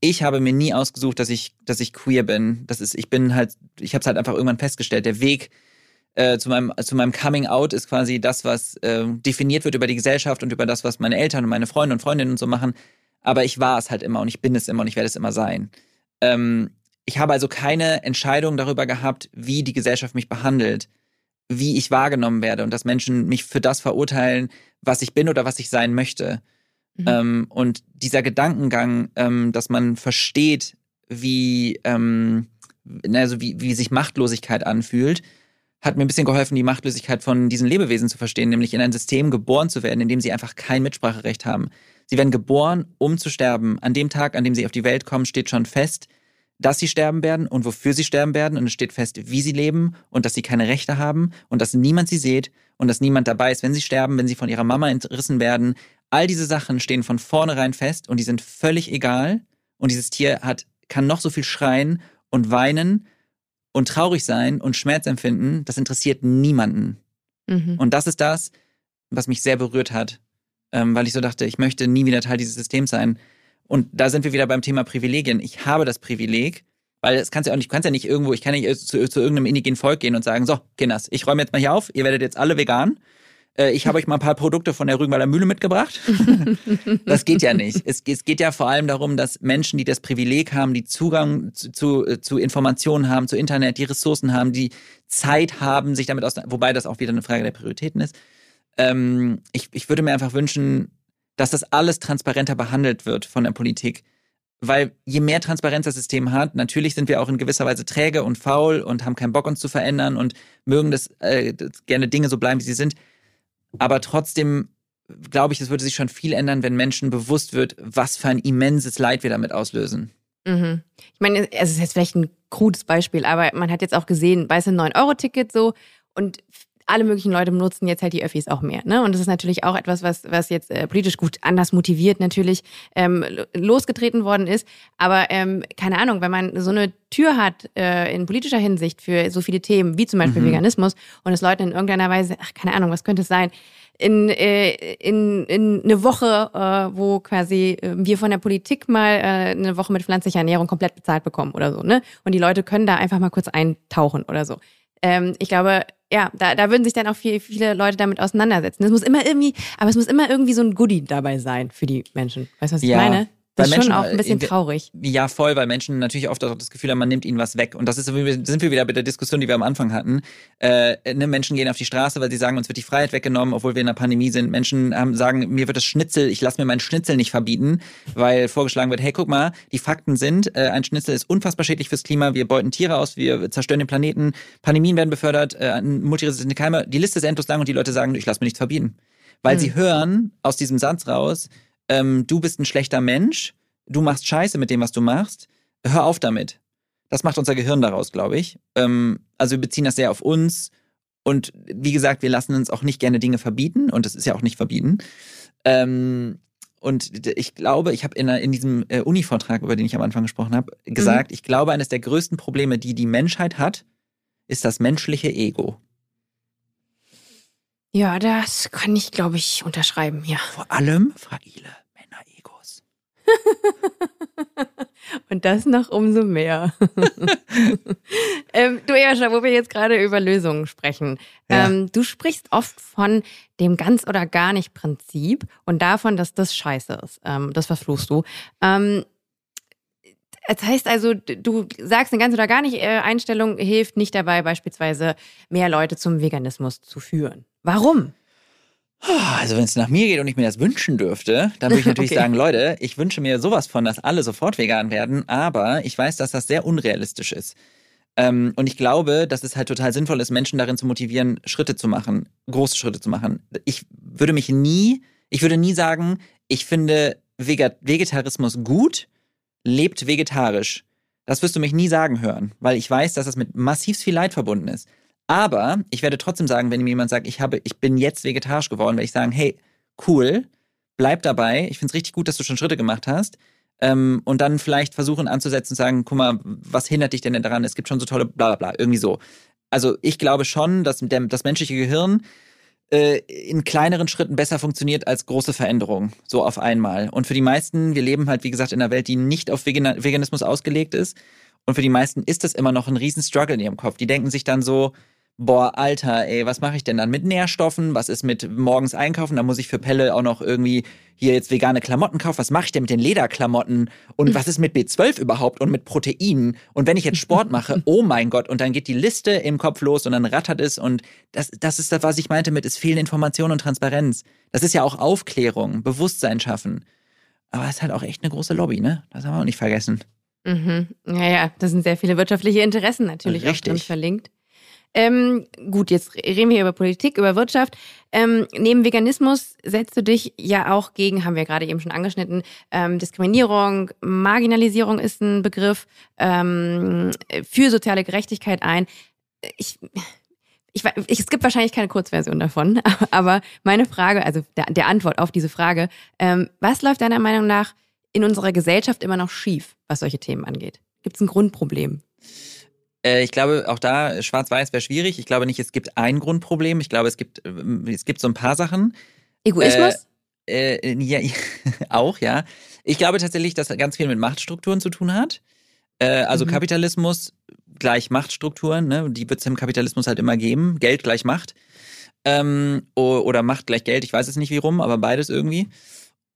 ich habe mir nie ausgesucht, dass ich dass ich queer bin. Das ist ich bin halt ich habe es halt einfach irgendwann festgestellt, der Weg äh, zu meinem zu meinem Coming Out ist quasi das, was äh, definiert wird über die Gesellschaft und über das, was meine Eltern und meine Freunde und Freundinnen und so machen. Aber ich war es halt immer und ich bin es immer und ich werde es immer sein. Ähm, ich habe also keine Entscheidung darüber gehabt, wie die Gesellschaft mich behandelt. wie ich wahrgenommen werde und dass Menschen mich für das verurteilen, was ich bin oder was ich sein möchte. Mhm. Ähm, und dieser Gedankengang, ähm, dass man versteht, wie, ähm, also wie, wie sich Machtlosigkeit anfühlt, hat mir ein bisschen geholfen, die Machtlosigkeit von diesen Lebewesen zu verstehen, nämlich in ein System geboren zu werden, in dem sie einfach kein Mitspracherecht haben. Sie werden geboren, um zu sterben. An dem Tag, an dem sie auf die Welt kommen, steht schon fest, dass sie sterben werden und wofür sie sterben werden. Und es steht fest, wie sie leben und dass sie keine Rechte haben und dass niemand sie sieht und dass niemand dabei ist, wenn sie sterben, wenn sie von ihrer Mama entrissen werden. All diese Sachen stehen von vornherein fest und die sind völlig egal. Und dieses Tier hat, kann noch so viel schreien und weinen und traurig sein und Schmerz empfinden. Das interessiert niemanden. Mhm. Und das ist das, was mich sehr berührt hat, ähm, weil ich so dachte, ich möchte nie wieder Teil dieses Systems sein. Und da sind wir wieder beim Thema Privilegien. Ich habe das Privileg, weil es kannst ja auch nicht, du kannst ja nicht irgendwo, ich kann nicht zu, zu irgendeinem indigenen Volk gehen und sagen, so, Kinders, ich räume jetzt mal hier auf, ihr werdet jetzt alle vegan. Äh, ich habe euch mal ein paar Produkte von der Rügenwalder Mühle mitgebracht. *laughs* das geht ja nicht. Es, es, geht ja vor allem darum, dass Menschen, die das Privileg haben, die Zugang zu, zu, zu Informationen haben, zu Internet, die Ressourcen haben, die Zeit haben, sich damit aus, wobei das auch wieder eine Frage der Prioritäten ist. Ähm, ich, ich würde mir einfach wünschen, dass das alles transparenter behandelt wird von der Politik. Weil je mehr Transparenz das System hat, natürlich sind wir auch in gewisser Weise träge und faul und haben keinen Bock, uns zu verändern und mögen das äh, gerne Dinge so bleiben, wie sie sind. Aber trotzdem glaube ich, es würde sich schon viel ändern, wenn Menschen bewusst wird, was für ein immenses Leid wir damit auslösen. Mhm. Ich meine, es ist jetzt vielleicht ein krudes Beispiel, aber man hat jetzt auch gesehen, weißt du, 9-Euro-Ticket so und alle möglichen Leute benutzen jetzt halt die Öffis auch mehr. Ne? Und das ist natürlich auch etwas, was, was jetzt äh, politisch gut anders motiviert natürlich ähm, losgetreten worden ist. Aber ähm, keine Ahnung, wenn man so eine Tür hat äh, in politischer Hinsicht für so viele Themen, wie zum Beispiel mhm. Veganismus, und es Leuten in irgendeiner Weise, ach, keine Ahnung, was könnte es sein, in, äh, in, in eine Woche, äh, wo quasi äh, wir von der Politik mal äh, eine Woche mit pflanzlicher Ernährung komplett bezahlt bekommen oder so, ne? Und die Leute können da einfach mal kurz eintauchen oder so. Ähm, ich glaube, ja, da, da würden sich dann auch viel, viele Leute damit auseinandersetzen. Es muss immer irgendwie, aber es muss immer irgendwie so ein Goodie dabei sein für die Menschen. Weißt du, was ich ja. meine? Das ist Menschen, schon auch ein bisschen traurig. Ja, voll, weil Menschen natürlich oft auch das Gefühl haben, man nimmt ihnen was weg. Und das ist, sind wir wieder bei der Diskussion, die wir am Anfang hatten. Äh, ne, Menschen gehen auf die Straße, weil sie sagen, uns wird die Freiheit weggenommen, obwohl wir in der Pandemie sind. Menschen haben, sagen, mir wird das Schnitzel, ich lasse mir meinen Schnitzel nicht verbieten, weil vorgeschlagen wird, hey, guck mal, die Fakten sind, äh, ein Schnitzel ist unfassbar schädlich fürs Klima, wir beuten Tiere aus, wir zerstören den Planeten, Pandemien werden befördert, äh, multiresistente Keime. Die Liste ist endlos lang und die Leute sagen, ich lasse mir nichts verbieten. Weil hm. sie hören aus diesem Satz raus, ähm, du bist ein schlechter Mensch, du machst Scheiße mit dem, was du machst, hör auf damit. Das macht unser Gehirn daraus, glaube ich. Ähm, also wir beziehen das sehr auf uns. Und wie gesagt, wir lassen uns auch nicht gerne Dinge verbieten. Und das ist ja auch nicht verbieten. Ähm, und ich glaube, ich habe in, in, diesem äh, Uni-Vortrag, über den ich am Anfang gesprochen habe, gesagt, mhm. ich glaube, eines der größten Probleme, die die Menschheit hat, ist das menschliche Ego. Ja, das kann ich, glaube ich, unterschreiben, ja. Vor allem, Fragile, *laughs* Und das noch umso mehr. *laughs* ähm, du, Erscha, wo wir jetzt gerade über Lösungen sprechen. Ja. Ähm, du sprichst oft von dem ganz oder gar nicht Prinzip und davon, dass das scheiße ist. Ähm, das verfluchst du. Ähm, das heißt also, du sagst, eine ganz oder gar nicht äh, Einstellung hilft nicht dabei, beispielsweise mehr Leute zum Veganismus zu führen. Warum? Also wenn es nach mir geht und ich mir das wünschen dürfte, dann würde ich *laughs* natürlich okay. sagen, Leute, ich wünsche mir sowas von, dass alle sofort vegan werden, aber ich weiß, dass das sehr unrealistisch ist. Ähm, und ich glaube, dass es halt total sinnvoll ist, Menschen darin zu motivieren, Schritte zu machen, große Schritte zu machen. Ich würde mich nie, ich würde nie sagen, ich finde Vegetarismus gut, lebt vegetarisch. Das wirst du mich nie sagen hören, weil ich weiß, dass das mit massiv viel Leid verbunden ist. Aber ich werde trotzdem sagen, wenn mir jemand sagt, ich, habe, ich bin jetzt vegetarisch geworden, werde ich sagen, hey, cool, bleib dabei. Ich finde es richtig gut, dass du schon Schritte gemacht hast. Ähm, und dann vielleicht versuchen anzusetzen und sagen, guck mal, was hindert dich denn daran? Es gibt schon so tolle bla bla bla, irgendwie so. Also ich glaube schon, dass der, das menschliche Gehirn äh, in kleineren Schritten besser funktioniert als große Veränderungen, so auf einmal. Und für die meisten, wir leben halt, wie gesagt, in einer Welt, die nicht auf Veganismus ausgelegt ist. Und für die meisten ist das immer noch ein riesen Struggle in ihrem Kopf. Die denken sich dann so, boah, Alter, ey, was mache ich denn dann mit Nährstoffen? Was ist mit morgens einkaufen? Da muss ich für Pelle auch noch irgendwie hier jetzt vegane Klamotten kaufen. Was mache ich denn mit den Lederklamotten? Und was ist mit B12 überhaupt und mit Proteinen? Und wenn ich jetzt Sport mache, *laughs* oh mein Gott, und dann geht die Liste im Kopf los und dann rattert es. Und das, das ist das, was ich meinte mit, es fehlen Informationen und Transparenz. Das ist ja auch Aufklärung, Bewusstsein schaffen. Aber es ist halt auch echt eine große Lobby, ne? Das haben wir auch nicht vergessen. Mhm. Ja, ja, da sind sehr viele wirtschaftliche Interessen natürlich Richtig. auch drin verlinkt. Ähm, gut, jetzt reden wir über Politik, über Wirtschaft. Ähm, neben Veganismus setzt du dich ja auch gegen, haben wir gerade eben schon angeschnitten, ähm, Diskriminierung, Marginalisierung ist ein Begriff, ähm, für soziale Gerechtigkeit ein. Ich, ich, ich, es gibt wahrscheinlich keine Kurzversion davon, *laughs* aber meine Frage, also der, der Antwort auf diese Frage, ähm, was läuft deiner Meinung nach in unserer Gesellschaft immer noch schief, was solche Themen angeht? Gibt es ein Grundproblem? Äh, ich glaube, auch da schwarz-weiß wäre schwierig. Ich glaube nicht, es gibt ein Grundproblem. Ich glaube, es gibt, es gibt so ein paar Sachen. Egoismus? Äh, äh, ja, *laughs* auch, ja. Ich glaube tatsächlich, dass das ganz viel mit Machtstrukturen zu tun hat. Äh, also mhm. Kapitalismus gleich Machtstrukturen, ne? die wird es im Kapitalismus halt immer geben. Geld gleich Macht. Ähm, oder Macht gleich Geld, ich weiß es nicht wie rum, aber beides irgendwie.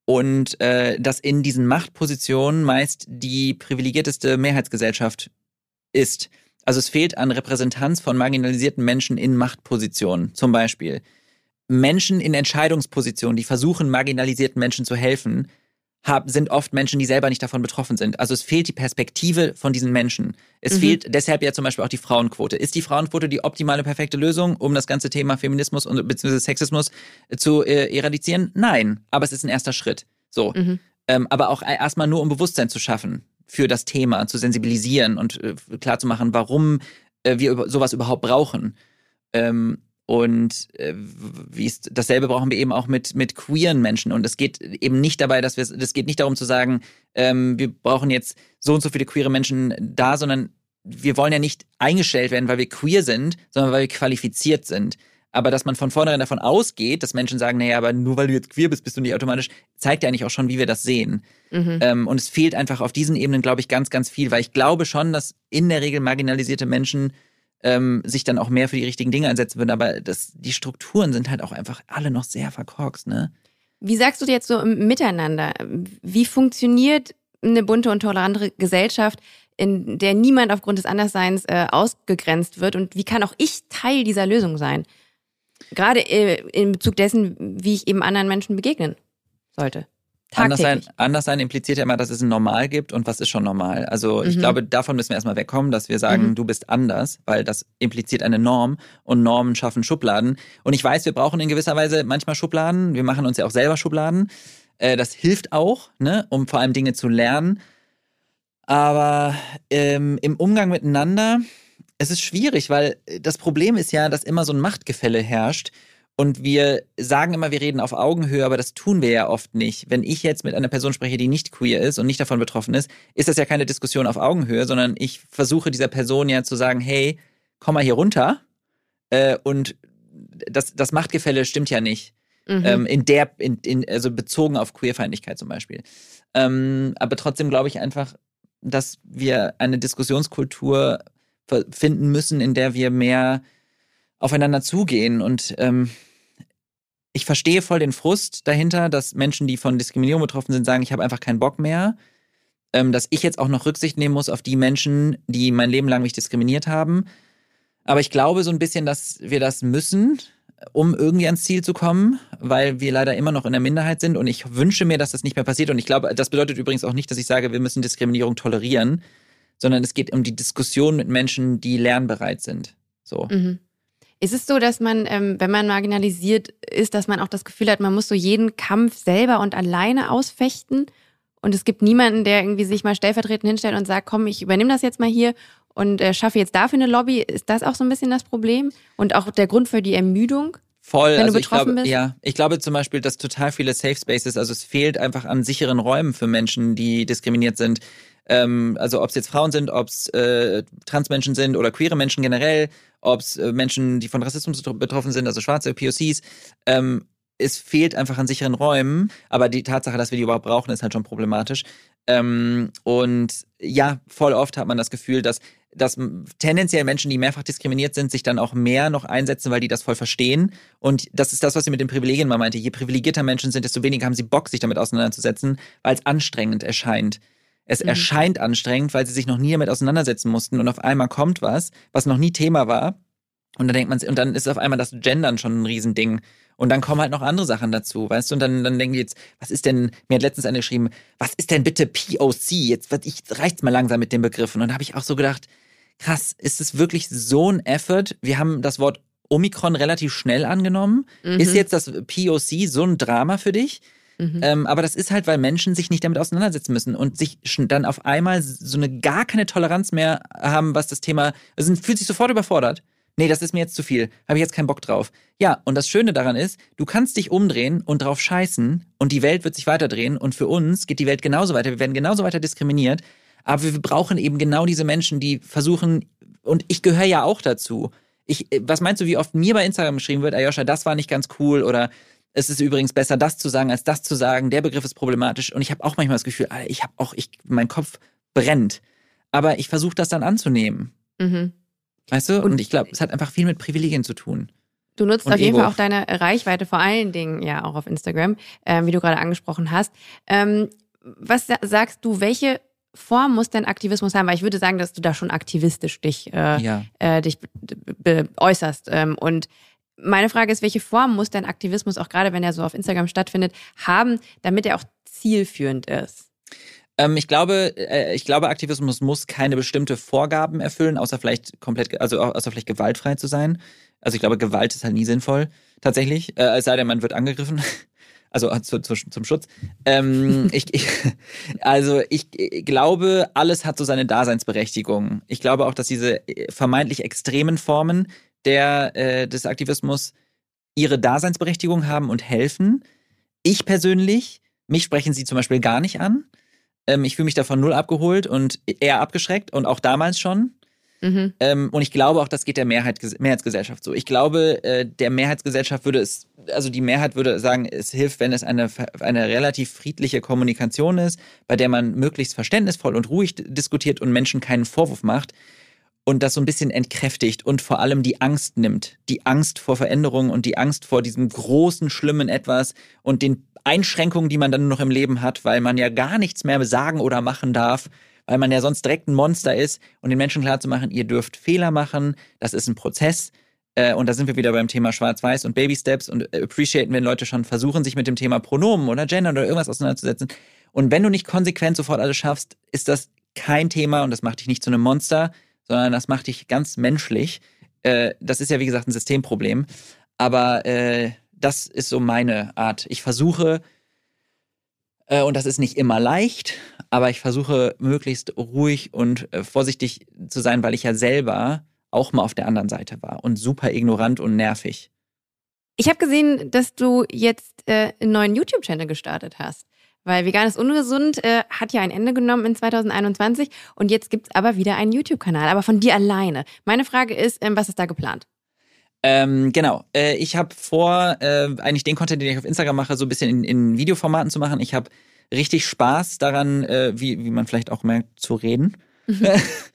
Und äh, dass in diesen Machtpositionen meist die privilegierteste Mehrheitsgesellschaft ist. Also es fehlt an Repräsentanz von marginalisierten Menschen in Machtpositionen. Zum Beispiel Menschen in Entscheidungspositionen, die versuchen, marginalisierten Menschen zu helfen, haben, sind oft Menschen, die selber nicht davon betroffen sind. Also es fehlt die Perspektive von diesen Menschen. Es mhm. fehlt deshalb ja zum Beispiel auch die Frauenquote. Ist die Frauenquote die optimale, perfekte Lösung, um das ganze Thema Feminismus und beziehungsweise Sexismus zu äh, eradizieren? Nein, aber es ist ein erster Schritt. So. Mhm. Ähm, aber auch erstmal nur, um Bewusstsein zu schaffen für das Thema, zu sensibilisieren und äh, klarzumachen, warum äh, wir sowas überhaupt brauchen. Ähm, und äh, wie ist, dasselbe brauchen wir eben auch mit, mit queeren Menschen. Und es geht eben nicht dabei, dass wir es geht nicht darum zu sagen, ähm, wir brauchen jetzt so und so viele queere Menschen da, sondern wir wollen ja nicht eingestellt werden, weil wir queer sind, sondern weil wir qualifiziert sind. Aber dass man von vornherein davon ausgeht, dass Menschen sagen, naja, aber nur weil du jetzt queer bist, bist du nicht automatisch, zeigt ja eigentlich auch schon, wie wir das sehen. Mhm. Ähm, und es fehlt einfach auf diesen Ebenen, glaube ich, ganz, ganz viel, weil ich glaube schon, dass in der Regel marginalisierte Menschen ähm, sich dann auch mehr für die richtigen Dinge einsetzen würden. Aber das, die Strukturen sind halt auch einfach alle noch sehr verkorkst, ne? Wie sagst du jetzt so miteinander? Wie funktioniert eine bunte und tolerante Gesellschaft, in der niemand aufgrund des Andersseins äh, ausgegrenzt wird? Und wie kann auch ich Teil dieser Lösung sein? Gerade äh, in Bezug dessen, wie ich eben anderen Menschen begegnen sollte. Anders sein, anders sein impliziert ja immer, dass es ein Normal gibt und was ist schon normal. Also ich mhm. glaube, davon müssen wir erstmal wegkommen, dass wir sagen, mhm. du bist anders, weil das impliziert eine Norm und Normen schaffen Schubladen. Und ich weiß, wir brauchen in gewisser Weise manchmal Schubladen. Wir machen uns ja auch selber Schubladen. Äh, das hilft auch, ne, um vor allem Dinge zu lernen. Aber ähm, im Umgang miteinander es ist schwierig, weil äh, das Problem ist ja, dass immer so ein Machtgefälle herrscht. Und wir sagen immer, wir reden auf Augenhöhe, aber das tun wir ja oft nicht. Wenn ich jetzt mit einer Person spreche, die nicht queer ist und nicht davon betroffen ist, ist das ja keine Diskussion auf Augenhöhe, sondern ich versuche dieser Person ja zu sagen, hey, komm mal hier runter. Äh, und das, das Machtgefälle stimmt ja nicht. Mhm. Ähm, in der, in, in, also bezogen auf Queerfeindlichkeit zum Beispiel. Ähm, aber trotzdem glaube ich einfach, dass wir eine Diskussionskultur finden müssen, in der wir mehr aufeinander zugehen. Und ähm, ich verstehe voll den Frust dahinter, dass Menschen, die von Diskriminierung betroffen sind, sagen, ich habe einfach keinen Bock mehr. Ähm, dass ich jetzt auch noch Rücksicht nehmen muss auf die Menschen, die mein Leben lang mich diskriminiert haben. Aber ich glaube so ein bisschen, dass wir das müssen, um irgendwie ans Ziel zu kommen, weil wir leider immer noch in der Minderheit sind. Und ich wünsche mir, dass das nicht mehr passiert. Und ich glaube, das bedeutet übrigens auch nicht, dass ich sage, wir müssen Diskriminierung tolerieren, sondern es geht um die Diskussion mit Menschen, die lernbereit sind. So. Mhm. Ist es so, dass man, ähm, wenn man marginalisiert ist, dass man auch das Gefühl hat, man muss so jeden Kampf selber und alleine ausfechten? Und es gibt niemanden, der irgendwie sich mal stellvertretend hinstellt und sagt, komm, ich übernehme das jetzt mal hier und äh, schaffe jetzt dafür eine Lobby. Ist das auch so ein bisschen das Problem? Und auch der Grund für die Ermüdung? Voll, wenn also du betroffen ich glaube, bist? ja, ich glaube zum Beispiel, dass total viele Safe Spaces, also es fehlt einfach an sicheren Räumen für Menschen, die diskriminiert sind. Ähm, also ob es jetzt Frauen sind, ob es äh, Transmenschen sind oder queere Menschen generell, ob es äh, Menschen, die von Rassismus betroffen sind, also schwarze POCs. Ähm, es fehlt einfach an sicheren Räumen, aber die Tatsache, dass wir die überhaupt brauchen, ist halt schon problematisch. Ähm, und ja, voll oft hat man das Gefühl, dass dass tendenziell Menschen, die mehrfach diskriminiert sind, sich dann auch mehr noch einsetzen, weil die das voll verstehen. Und das ist das, was sie mit den Privilegien mal meinte. Je privilegierter Menschen sind, desto weniger haben sie Bock, sich damit auseinanderzusetzen, weil es anstrengend erscheint. Es mhm. erscheint anstrengend, weil sie sich noch nie damit auseinandersetzen mussten und auf einmal kommt was, was noch nie Thema war. Und dann denkt man, und dann ist auf einmal das Gendern schon ein Riesending. Und dann kommen halt noch andere Sachen dazu, weißt du? Und dann, dann denken die jetzt, was ist denn, mir hat letztens eine geschrieben, was ist denn bitte POC? Jetzt ich, reicht's mal langsam mit den Begriffen. Und da habe ich auch so gedacht, krass, ist es wirklich so ein Effort? Wir haben das Wort Omikron relativ schnell angenommen. Mhm. Ist jetzt das POC so ein Drama für dich? Mhm. Ähm, aber das ist halt, weil Menschen sich nicht damit auseinandersetzen müssen und sich dann auf einmal so eine gar keine Toleranz mehr haben, was das Thema, also fühlt sich sofort überfordert nee, das ist mir jetzt zu viel, habe ich jetzt keinen Bock drauf. Ja, und das Schöne daran ist, du kannst dich umdrehen und drauf scheißen und die Welt wird sich weiterdrehen und für uns geht die Welt genauso weiter, wir werden genauso weiter diskriminiert, aber wir brauchen eben genau diese Menschen, die versuchen, und ich gehöre ja auch dazu. Ich, was meinst du, wie oft mir bei Instagram geschrieben wird, Ayosha, das war nicht ganz cool oder es ist übrigens besser, das zu sagen, als das zu sagen, der Begriff ist problematisch und ich habe auch manchmal das Gefühl, ich habe auch, ich, mein Kopf brennt. Aber ich versuche das dann anzunehmen. Mhm. Weißt du? Und, und ich glaube, es hat einfach viel mit Privilegien zu tun. Du nutzt und auf jeden Fall auch deine Reichweite, vor allen Dingen ja auch auf Instagram, ähm, wie du gerade angesprochen hast. Ähm, was sagst du, welche Form muss denn Aktivismus haben? Weil ich würde sagen, dass du da schon aktivistisch dich, äh, ja. äh, dich äußerst. Ähm, und meine Frage ist, welche Form muss denn Aktivismus, auch gerade wenn er so auf Instagram stattfindet, haben, damit er auch zielführend ist? Ähm, ich glaube, äh, ich glaube, Aktivismus muss keine bestimmte Vorgaben erfüllen, außer vielleicht komplett, also außer vielleicht gewaltfrei zu sein. Also ich glaube, Gewalt ist halt nie sinnvoll, tatsächlich. Äh, es sei denn, man wird angegriffen. *laughs* Also äh, zu, zu, zum Schutz. Ähm, *laughs* ich, ich, also ich glaube, alles hat so seine Daseinsberechtigung. Ich glaube auch, dass diese vermeintlich extremen Formen der, äh, des Aktivismus ihre Daseinsberechtigung haben und helfen. Ich persönlich, mich sprechen sie zum Beispiel gar nicht an. Ähm, ich fühle mich davon null abgeholt und eher abgeschreckt und auch damals schon. Mhm. Ähm, und ich glaube auch, das geht der Mehrheit, Mehrheitsgesellschaft so. Ich glaube, äh, der Mehrheitsgesellschaft würde es, also die Mehrheit würde sagen, es hilft, wenn es eine, eine relativ friedliche Kommunikation ist, bei der man möglichst verständnisvoll und ruhig diskutiert und Menschen keinen Vorwurf macht und das so ein bisschen entkräftigt und vor allem die Angst nimmt. Die Angst vor Veränderung und die Angst vor diesem großen, schlimmen Etwas und den Einschränkungen, die man dann noch im Leben hat, weil man ja gar nichts mehr sagen oder machen darf, weil man ja sonst direkt ein Monster ist und den Menschen klarzumachen, ihr dürft Fehler machen, das ist ein Prozess. Äh, und da sind wir wieder beim Thema Schwarz-Weiß und Baby Steps und appreciaten, wenn Leute schon versuchen, sich mit dem Thema Pronomen oder Gender oder irgendwas auseinanderzusetzen. Und wenn du nicht konsequent sofort alles schaffst, ist das kein Thema und das macht dich nicht zu einem Monster, sondern das macht dich ganz menschlich. Äh, das ist ja, wie gesagt, ein Systemproblem. Aber äh, das ist so meine Art. Ich versuche, äh, und das ist nicht immer leicht, aber ich versuche möglichst ruhig und vorsichtig zu sein, weil ich ja selber auch mal auf der anderen Seite war und super ignorant und nervig. Ich habe gesehen, dass du jetzt einen neuen YouTube-Channel gestartet hast. Weil vegan ist ungesund äh, hat ja ein Ende genommen in 2021 und jetzt gibt es aber wieder einen YouTube-Kanal, aber von dir alleine. Meine Frage ist, ähm, was ist da geplant? Ähm, genau. Äh, ich habe vor, äh, eigentlich den Content, den ich auf Instagram mache, so ein bisschen in, in Videoformaten zu machen. Ich habe richtig Spaß daran, äh, wie, wie man vielleicht auch merkt, zu reden. Mhm.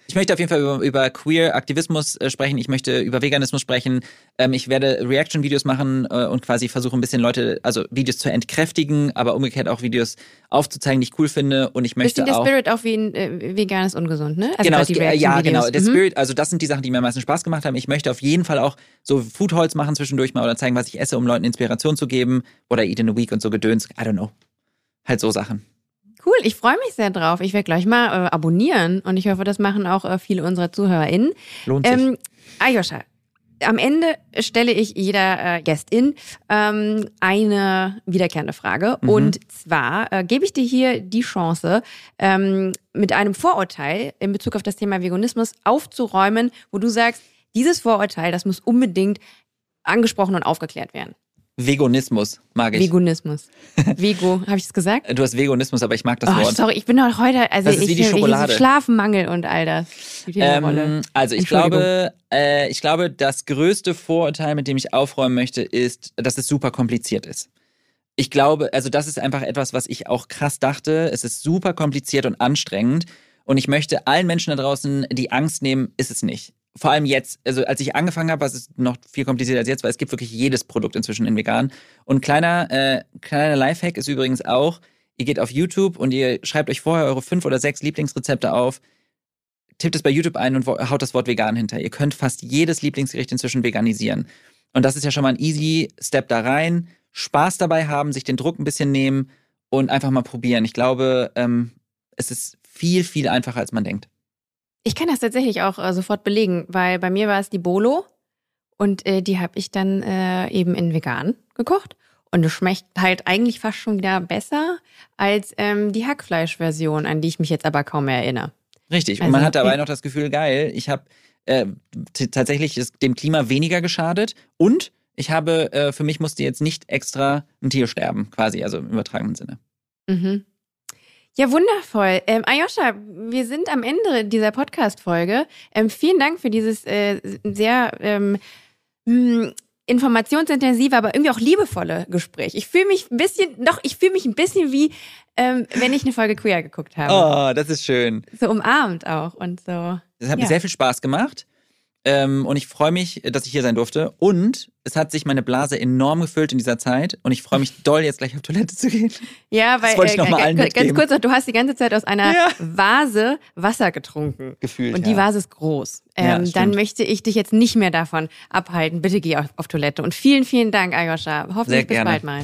Ich möchte auf jeden Fall über, über queer Aktivismus äh, sprechen. Ich möchte über Veganismus sprechen. Ähm, ich werde Reaction-Videos machen äh, und quasi versuchen, ein bisschen Leute, also Videos zu entkräftigen, aber umgekehrt auch Videos aufzuzeigen, die ich cool finde. Und ich möchte Bisschen auch. der Spirit auch wie ein äh, veganes ungesund, ne? Also genau, die äh, ja, genau. Der mhm. Spirit, also das sind die Sachen, die mir am meisten Spaß gemacht haben. Ich möchte auf jeden Fall auch so Food Halls machen zwischendurch mal oder zeigen, was ich esse, um Leuten Inspiration zu geben. Oder Eat in a Week und so Gedöns. I don't know. Halt so Sachen. Cool, ich freue mich sehr drauf. Ich werde gleich mal äh, abonnieren und ich hoffe, das machen auch äh, viele unserer ZuhörerInnen. Lohnt sich. Ähm, Ayosha, am Ende stelle ich jeder äh, Gästin ähm, eine wiederkehrende Frage. Mhm. Und zwar äh, gebe ich dir hier die Chance, ähm, mit einem Vorurteil in Bezug auf das Thema Veganismus aufzuräumen, wo du sagst, dieses Vorurteil, das muss unbedingt angesprochen und aufgeklärt werden. Veganismus mag ich. Veganismus. *laughs* Vego, habe ich es gesagt? Du hast Veganismus, aber ich mag das oh, Wort. Sorry, ich bin doch heute, also das ist ich, wie die Schokolade. Ich, Schlafmangel und all das. Ähm, also ich glaube, äh, ich glaube, das größte Vorurteil, mit dem ich aufräumen möchte, ist, dass es super kompliziert ist. Ich glaube, also das ist einfach etwas, was ich auch krass dachte. Es ist super kompliziert und anstrengend. Und ich möchte allen Menschen da draußen die Angst nehmen, ist es nicht. Vor allem jetzt, also als ich angefangen habe, was ist noch viel komplizierter als jetzt, weil es gibt wirklich jedes Produkt inzwischen in vegan. Und kleiner, äh, kleiner Lifehack ist übrigens auch, ihr geht auf YouTube und ihr schreibt euch vorher eure fünf oder sechs Lieblingsrezepte auf, tippt es bei YouTube ein und haut das Wort vegan hinter. Ihr könnt fast jedes Lieblingsgericht inzwischen veganisieren. Und das ist ja schon mal ein easy Step da rein. Spaß dabei haben, sich den Druck ein bisschen nehmen und einfach mal probieren. Ich glaube, ähm, es ist viel, viel einfacher, als man denkt. Ich kann das tatsächlich auch äh, sofort belegen, weil bei mir war es die Bolo und äh, die habe ich dann äh, eben in vegan gekocht. Und es schmeckt halt eigentlich fast schon wieder besser als ähm, die Hackfleisch-Version, an die ich mich jetzt aber kaum mehr erinnere. Richtig. Und also, man hat dabei noch das Gefühl, geil, ich habe äh, tatsächlich ist dem Klima weniger geschadet und ich habe, äh, für mich musste jetzt nicht extra ein Tier sterben, quasi, also im übertragenen Sinne. Mhm. Ja, wundervoll. Ähm, Ayosha, wir sind am Ende dieser Podcast-Folge. Ähm, vielen Dank für dieses äh, sehr ähm, hm, informationsintensive, aber irgendwie auch liebevolle Gespräch. Ich fühle mich ein bisschen, doch, ich fühle mich ein bisschen wie, ähm, wenn ich eine Folge Queer geguckt habe. Oh, das ist schön. So umarmt auch und so. Das hat ja. mir sehr viel Spaß gemacht. Ähm, und ich freue mich, dass ich hier sein durfte. Und es hat sich meine Blase enorm gefüllt in dieser Zeit. Und ich freue mich doll, jetzt gleich auf Toilette zu gehen. Ja, weil das ich noch mal äh, allen ganz mitgeben. kurz noch, du hast die ganze Zeit aus einer ja. Vase Wasser getrunken. Gefühlt. Und die ja. Vase ist groß. Ähm, Ja, dann möchte ich dich jetzt nicht mehr davon abhalten. Bitte geh auf, auf Toilette. Und vielen, vielen Dank, Ayosha. Hoffentlich bis bald mal.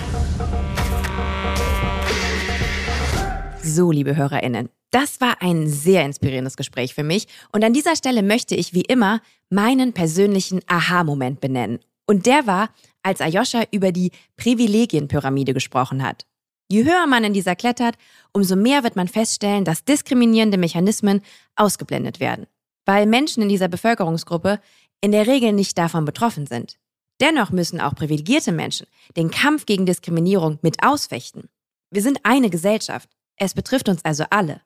So, liebe HörerInnen, das war ein sehr inspirierendes Gespräch für mich. Und an dieser Stelle möchte ich wie immer meinen persönlichen Aha-Moment benennen. Und der war, als Ayosha über die Privilegienpyramide gesprochen hat. Je höher man in dieser klettert, umso mehr wird man feststellen, dass diskriminierende Mechanismen ausgeblendet werden. Weil Menschen in dieser Bevölkerungsgruppe in der Regel nicht davon betroffen sind. Dennoch müssen auch privilegierte Menschen den Kampf gegen Diskriminierung mit ausfechten. Wir sind eine Gesellschaft. Es betrifft uns also alle.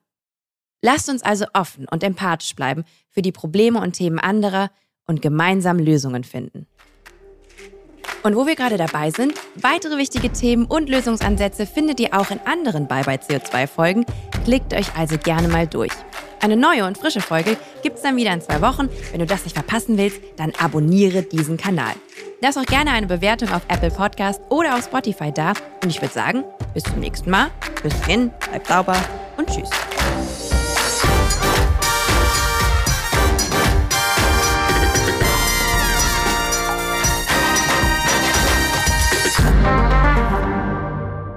Lasst uns also offen und empathisch bleiben für die Probleme und Themen anderer und gemeinsam Lösungen finden. Und wo wir gerade dabei sind, weitere wichtige Themen und Lösungsansätze findet ihr auch in anderen Bye Bye CO2 Folgen. Klickt euch also gerne mal durch. Eine neue und frische Folge gibt's dann wieder in zwei Wochen. Wenn du das nicht verpassen willst, dann abonniere diesen Kanal. Lass auch gerne eine Bewertung auf Apple Podcast oder auf Spotify da. Und ich würde sagen, bis zum nächsten Mal. Bis dahin, bleibt sauber und tschüss.